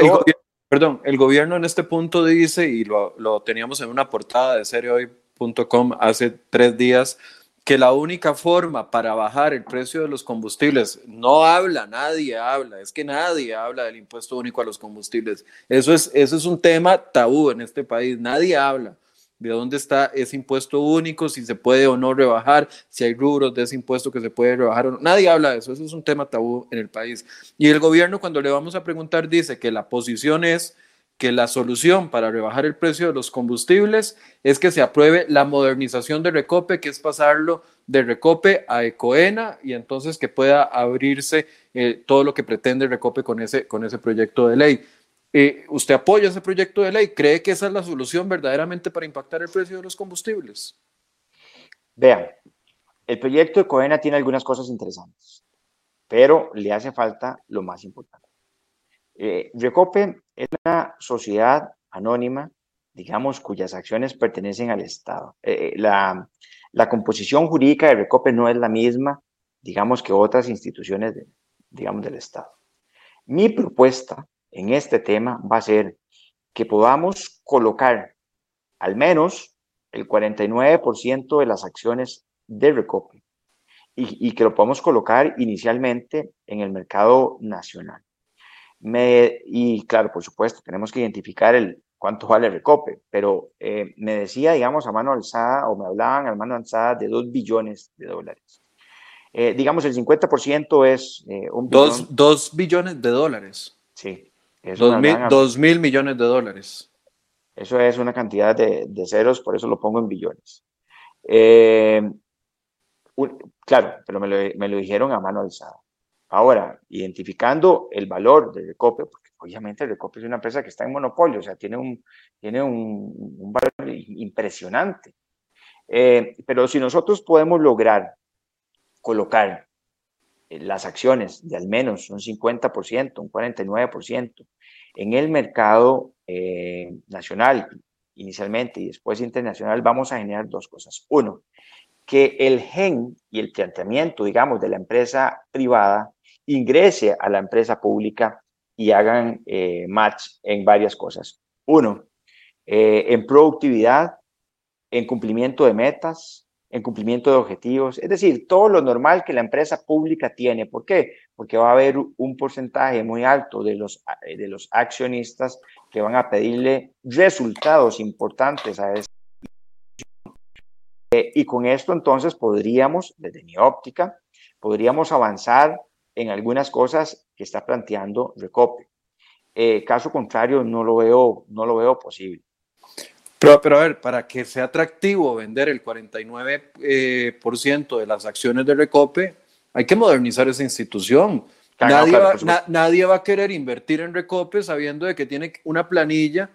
perdón, el gobierno en este punto dice, y lo, lo teníamos en una portada de seriohoy.com hace tres días, que la única forma para bajar el precio de los combustibles, no habla, nadie habla, es que nadie habla del impuesto único a los combustibles. Eso es, eso es un tema tabú en este país, nadie habla de dónde está ese impuesto único, si se puede o no rebajar, si hay rubros de ese impuesto que se puede rebajar o no. Nadie habla de eso, eso es un tema tabú en el país. Y el gobierno cuando le vamos a preguntar dice que la posición es que la solución para rebajar el precio de los combustibles es que se apruebe la modernización de Recope, que es pasarlo de Recope a Ecoena y entonces que pueda abrirse eh, todo lo que pretende Recope con ese, con ese proyecto de ley. Eh, ¿Usted apoya ese proyecto de ley? ¿Cree que esa es la solución verdaderamente para impactar el precio de los combustibles? Vean, el proyecto de Coena tiene algunas cosas interesantes, pero le hace falta lo más importante. Eh, Recope es una sociedad anónima, digamos, cuyas acciones pertenecen al Estado. Eh, la, la, composición jurídica de Recope no es la misma, digamos, que otras instituciones, digamos, del Estado. Mi propuesta en este tema va a ser que podamos colocar al menos el 49% de las acciones de Recope y, que lo podamos colocar inicialmente en el mercado nacional. Me, y claro, por supuesto, tenemos que identificar el cuánto vale recope, pero eh, me decía, digamos, a mano alzada, o me hablaban a mano alzada de 2 billones de dólares. Eh, digamos, el 50% es eh, un billón. Dos, billones de dólares. Sí. Dos mil, dos mil, millones de dólares. Eso es una cantidad de, de ceros, por eso lo pongo en billones. Eh, claro, pero me lo, me lo, dijeron a mano alzada. Ahora, identificando el valor del Recope, porque obviamente el Recope es una empresa que está en monopolio, o sea, tiene un, tiene un, un valor impresionante. Eh, pero si nosotros podemos lograr colocar las acciones de al menos un 50%, un 49% en el mercado eh, nacional inicialmente y después internacional, vamos a generar dos cosas. Uno, que el gen y el planteamiento, digamos, de la empresa privada ingrese a la empresa pública y hagan eh, match en varias cosas. Uno, en productividad, en cumplimiento de metas, en cumplimiento de objetivos, es decir, todo lo normal que la empresa pública tiene. ¿Por qué? Porque va a haber un porcentaje muy alto de los, eh, de los accionistas que van a pedirle resultados importantes a esa eh, y con esto entonces podríamos, desde mi óptica, podríamos avanzar en algunas cosas que está planteando Recope. Eh, caso contrario, no lo veo, no lo veo posible. Pero, pero, a ver, para que sea atractivo vender el 49% eh, por ciento de las acciones de Recope, hay que modernizar esa institución. nadie, va, nadie va a querer invertir en Recope sabiendo de que tiene una planilla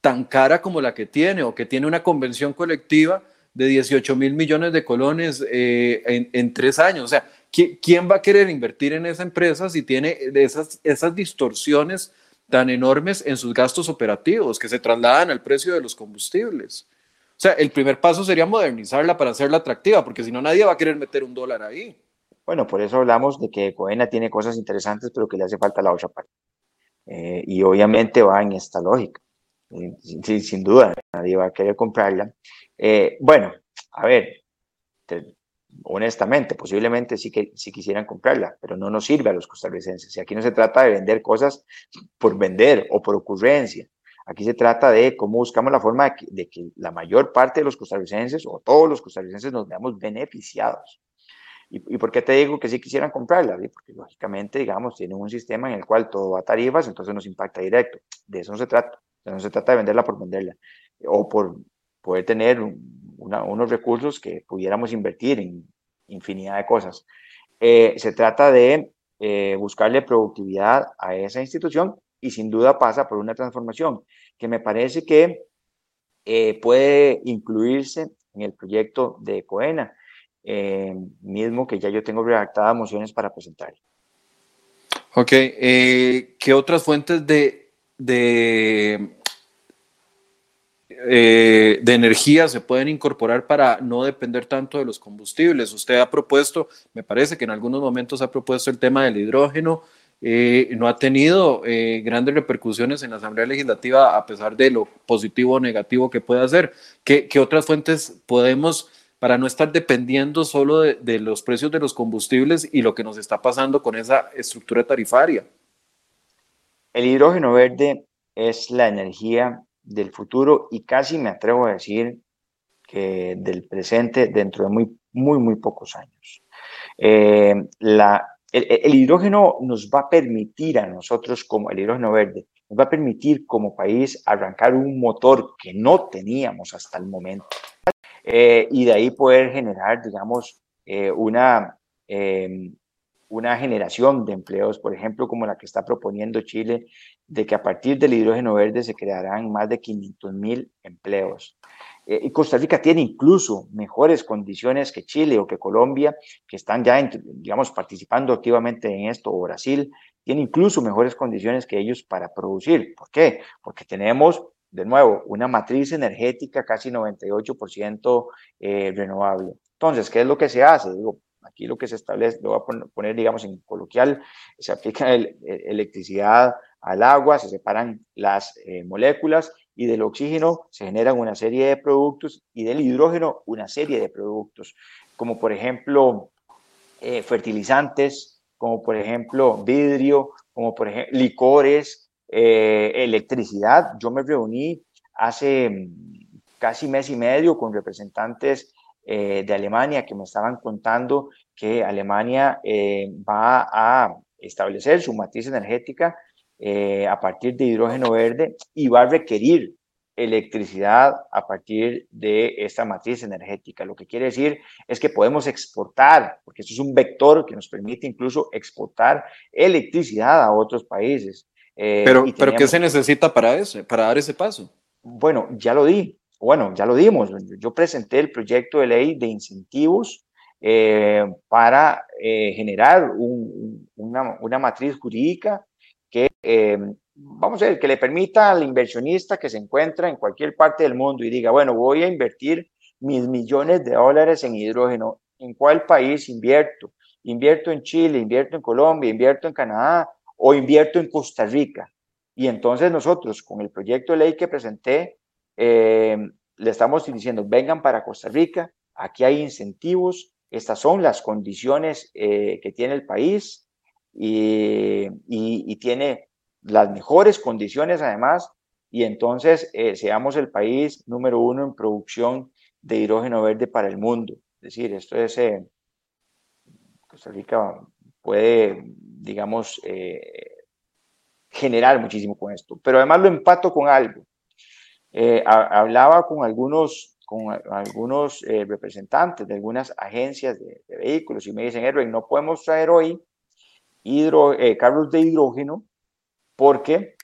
tan cara como la que tiene o que tiene una convención colectiva de 18 mil millones de colones eh, en, en, tres años. O sea, ¿quién va a querer invertir en esa empresa si tiene esas, esas distorsiones tan enormes en sus gastos operativos que se trasladan al precio de los combustibles. O sea, el primer paso sería modernizarla para hacerla atractiva, porque si no nadie va a querer meter un dólar ahí. Bueno, por eso hablamos de que Coena tiene cosas interesantes, pero que le hace falta la otra parte. Eh, y obviamente va en esta lógica. Eh, sin, duda, nadie va a querer comprarla. Eh, bueno, a ver, honestamente, posiblemente sí que sí quisieran comprarla, pero no nos sirve a los costarricenses. Y aquí no se trata de vender cosas por vender o por ocurrencia. Aquí se trata de cómo buscamos la forma de que, la mayor parte de los costarricenses o todos los costarricenses nos veamos beneficiados. ¿Y, por qué te digo que sí quisieran comprarla? Porque lógicamente, digamos, tienen un sistema en el cual todo va a tarifas, entonces nos impacta directo. De eso no se trata. no se trata de venderla por venderla o por poder tener unos recursos que pudiéramos invertir en infinidad de cosas. Eh, se trata de eh, buscarle productividad a esa institución y sin duda pasa por una transformación que me parece que eh, puede incluirse en el proyecto de Coena, mismo que ya yo tengo redactadas mociones para presentar. Ok, ¿qué otras fuentes de, de eh, de energía se pueden incorporar para no depender tanto de los combustibles. Usted ha propuesto, me parece que en algunos momentos ha propuesto el tema del hidrógeno, eh, no ha tenido eh, grandes repercusiones en la Asamblea Legislativa a pesar de lo positivo o negativo que puede hacer. ¿Qué, otras fuentes podemos, para no estar dependiendo solo de los precios de los combustibles y lo que nos está pasando con esa estructura tarifaria? El hidrógeno verde es la energía del futuro y casi me atrevo a decir que del presente dentro de muy, muy, muy pocos años. Eh, la, el, hidrógeno nos va a permitir a nosotros, como el hidrógeno verde, nos va a permitir como país arrancar un motor que no teníamos hasta el momento. Eh, y de ahí poder generar, digamos, eh, una, una generación de empleos, por ejemplo, como la que está proponiendo Chile, de que a partir del hidrógeno verde se crearán más de 500 mil empleos. Eh, y Costa Rica tiene incluso mejores condiciones que Chile o que Colombia, que están ya, digamos, participando activamente en esto, o Brasil, tiene incluso mejores condiciones que ellos para producir. ¿Por qué? Porque tenemos, de nuevo, una matriz energética casi 98% eh, renovable. Entonces, ¿qué es lo que se hace? Digo, Aquí lo que se establece, lo voy a poner, digamos, en coloquial, se aplica el, electricidad al agua, se separan las eh, moléculas y del oxígeno se generan una serie de productos y del hidrógeno una serie de productos, como por ejemplo eh, fertilizantes, como por ejemplo vidrio, como por ejemplo licores, eh, electricidad. Yo me reuní hace mm, casi mes y medio con representantes eh, de Alemania que me estaban contando que Alemania eh, va a establecer su matriz energética a partir de hidrógeno verde y va a requerir electricidad a partir de esta matriz energética. Lo que quiere decir es que podemos exportar, porque esto es un vector que nos permite incluso exportar electricidad a otros países. Eh, pero, pero ¿qué se necesita para eso, para dar ese paso? Bueno, ya lo di. Bueno, ya lo dimos. Yo presenté el proyecto de ley de incentivos eh, para eh, generar una, una, matriz jurídica que vamos a ver, que le permita al inversionista que se encuentra en cualquier parte del mundo y diga, bueno, voy a invertir mis millones de dólares en hidrógeno, ¿en cuál país invierto? Invierto en Chile, invierto en Colombia, invierto en Canadá o invierto en Costa Rica. Y entonces nosotros, con el proyecto de ley que presenté, eh, le estamos diciendo, vengan para Costa Rica, aquí hay incentivos, estas son las condiciones eh, que tiene el país y, y tiene las mejores condiciones además, y entonces eh, seamos el país número uno en producción de hidrógeno verde para el mundo. Es decir, esto es, eh, Costa Rica puede, digamos, eh, generar muchísimo con esto, pero además lo empato con algo. Hablaba con algunos, con algunos representantes de algunas agencias de, vehículos y me dicen, Erwin, no podemos traer hoy hidro, carros de hidrógeno porque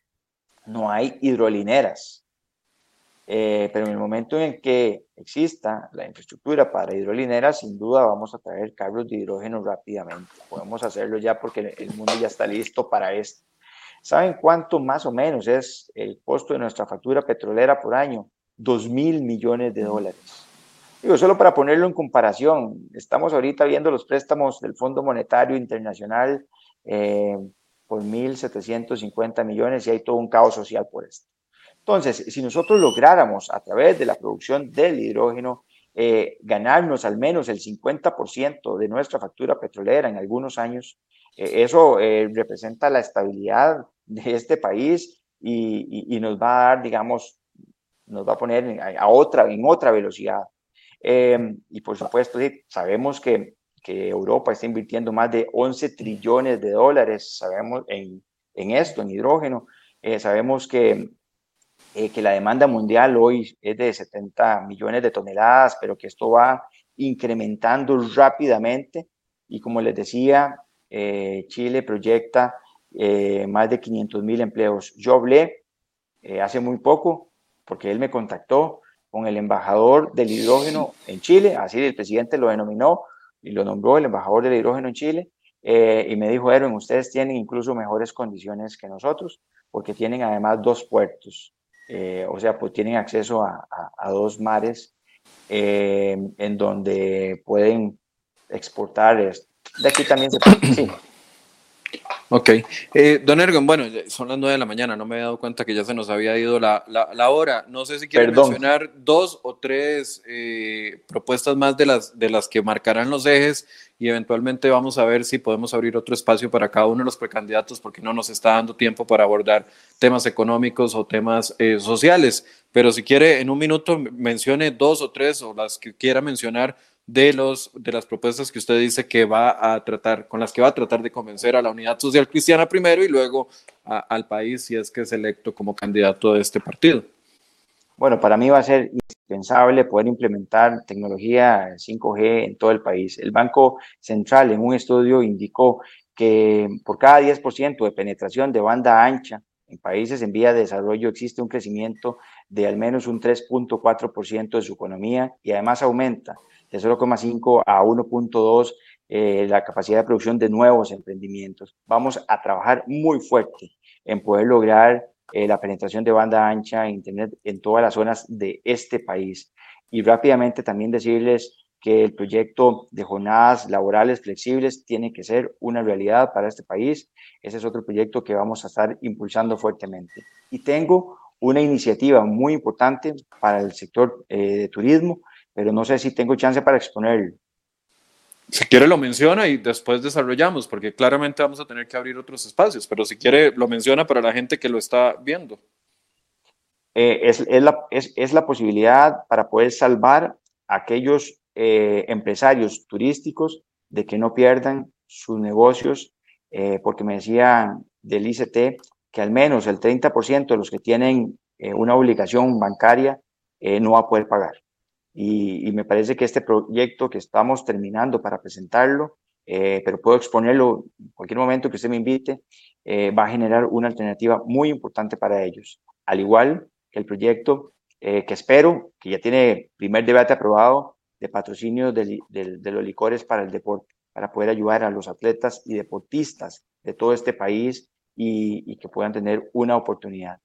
no hay hidrolineras. Eh, pero en el momento en que exista la infraestructura para hidrolineras, sin duda vamos a traer carros de hidrógeno rápidamente. Podemos hacerlo ya porque el mundo ya está listo para esto. ¿Saben cuánto más o menos es el costo de nuestra factura petrolera por año? Dos mil millones de dólares. Digo, solo para ponerlo en comparación, estamos ahorita viendo los préstamos del Fondo Monetario Internacional eh, por 1.750 millones y hay todo un caos social por esto. Entonces, si nosotros lográramos a través de la producción del hidrógeno eh, ganarnos al menos el 50% de nuestra factura petrolera en algunos años, eso eh, representa la estabilidad de este país y, nos va a dar, digamos, nos va a poner a, otra, en otra velocidad. y por supuesto, sabemos que que Europa está invirtiendo más de 11 trillones de dólares, sabemos, en, en esto, en hidrógeno. Eh, sabemos que, eh, que la demanda mundial hoy es de 70 millones de toneladas, pero que esto va incrementando rápidamente. Y como les decía, eh, Chile proyecta más de 500 mil empleos. Yo hablé hace muy poco, porque él me contactó con el embajador del hidrógeno en Chile, así el presidente lo denominó, y lo nombró el embajador del hidrógeno en Chile, eh, y me dijo, Erwin, ustedes tienen incluso mejores condiciones que nosotros, porque tienen además dos puertos, eh, o sea, pues tienen acceso a, dos mares eh, en donde pueden exportar. De aquí también se puede, sí, Ok. Eh, don Ergen, bueno, son las nueve de la mañana, no me he dado cuenta que ya se nos había ido la, la, hora. No sé si quiere mencionar dos o tres eh, propuestas más de las, de las que marcarán los ejes y eventualmente vamos a ver si podemos abrir otro espacio para cada uno de los precandidatos porque no nos está dando tiempo para abordar temas económicos o temas eh, sociales. Pero si quiere, en un minuto mencione dos o tres o las que quiera mencionar de, los, de las propuestas que usted dice que va a tratar, con las que va a tratar de convencer a la unidad social cristiana primero y luego al país si es que es electo como candidato de este partido? Bueno, para mí va a ser indispensable poder implementar tecnología 5G en todo el país. El Banco Central en un estudio indicó que por cada 10% de penetración de banda ancha en países en vía de desarrollo existe un crecimiento de al menos un 3.4% de su economía y además aumenta de 0,5 a 1.2 eh, la capacidad de producción de nuevos emprendimientos. Vamos a trabajar muy fuerte en poder lograr eh, la penetración de banda ancha e Internet en todas las zonas de este país. Y rápidamente también decirles que el proyecto de jornadas laborales flexibles tiene que ser una realidad para este país. Ese es otro proyecto que vamos a estar impulsando fuertemente. Y tengo una iniciativa muy importante para el sector eh, de turismo pero no sé si tengo chance para exponerlo. Si quiere lo menciona y después desarrollamos, porque claramente vamos a tener que abrir otros espacios, pero si quiere lo menciona para la gente que lo está viendo. Eh, es, es, la, es, es, la, posibilidad para poder salvar a aquellos eh, empresarios turísticos de que no pierdan sus negocios, eh, porque me decían del ICT que al menos el 30% de los que tienen una obligación bancaria no va a poder pagar. Y, me parece que este proyecto que estamos terminando para presentarlo, eh, pero puedo exponerlo en cualquier momento que usted me invite, eh, va a generar una alternativa muy importante para ellos. Al igual que el proyecto eh, que espero, que ya tiene primer debate aprobado, de patrocinio de, los licores para el deporte, para poder ayudar a los atletas y deportistas de todo este país y que puedan tener una oportunidad.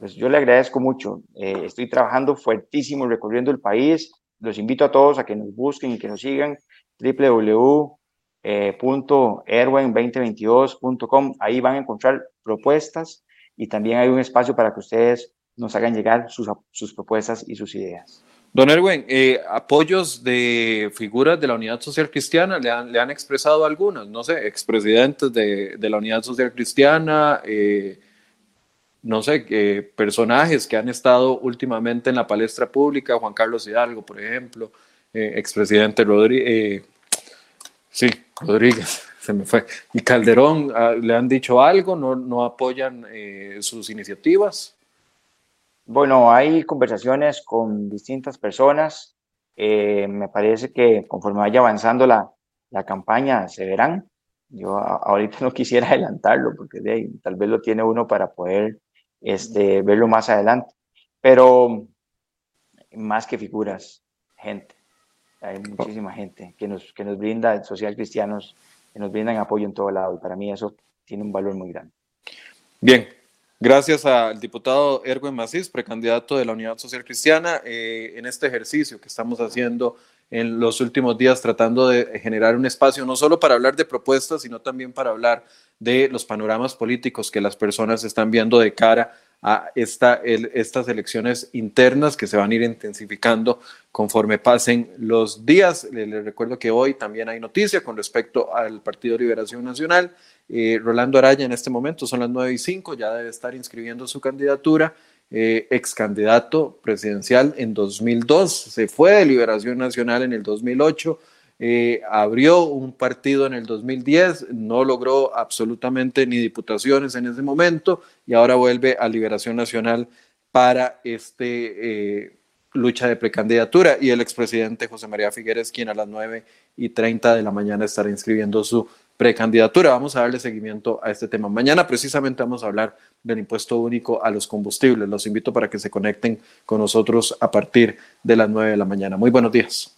Pues yo le agradezco mucho. Eh, estoy trabajando fuertísimo recorriendo el país. Los invito a todos a que nos busquen y que nos sigan www.erwen2022.com. Ahí van a encontrar propuestas y también hay un espacio para que ustedes nos hagan llegar sus, sus propuestas y sus ideas. Don Erwin, eh, apoyos de figuras de la Unidad Social Cristiana, ¿le han, le han expresado algunas? No sé, expresidentes de, de la Unidad Social Cristiana, eh, no sé, eh, personajes que han estado últimamente en la palestra pública, Juan Carlos Hidalgo, por ejemplo, eh, expresidente Rodríguez, eh, sí, Rodríguez, se me fue, y Calderón, ah, ¿le han dicho algo? ¿No, no apoyan eh, sus iniciativas? Bueno, hay conversaciones con distintas personas. Eh, me parece que conforme vaya avanzando la, la campaña se verán. Yo ahorita no quisiera adelantarlo porque de ahí, tal vez lo tiene uno para poder este, verlo más adelante. Pero más que figuras, gente. Hay muchísima gente que nos, que nos brinda, social cristianos, que nos brindan apoyo en todo lado. Y para mí eso tiene un valor muy grande. Bien, gracias al diputado Erwin Macís, precandidato de la Unidad Social Cristiana, eh, en este ejercicio que estamos haciendo en los últimos días tratando de generar un espacio no solo para hablar de propuestas, sino también para hablar de los panoramas políticos que las personas están viendo de cara a esta, estas elecciones internas que se van a ir intensificando conforme pasen los días. Les, recuerdo que hoy también hay noticia con respecto al Partido Liberación Nacional. Eh, Rolando Araya en este momento son las 9 y 5, ya debe estar inscribiendo su candidatura. Eh, ex candidato presidencial en 2002, se fue de Liberación Nacional en el 2008, eh, abrió un partido en el 2010, no logró absolutamente ni diputaciones en ese momento y ahora vuelve a Liberación Nacional para este eh, lucha de precandidatura. Y el expresidente José María Figueres, quien a las 9 y 30 de la mañana estará inscribiendo su precandidatura. Vamos a darle seguimiento a este tema. Mañana precisamente vamos a hablar del impuesto único a los combustibles. Los invito para que se conecten con nosotros a partir de las 9 de la mañana. Muy buenos días.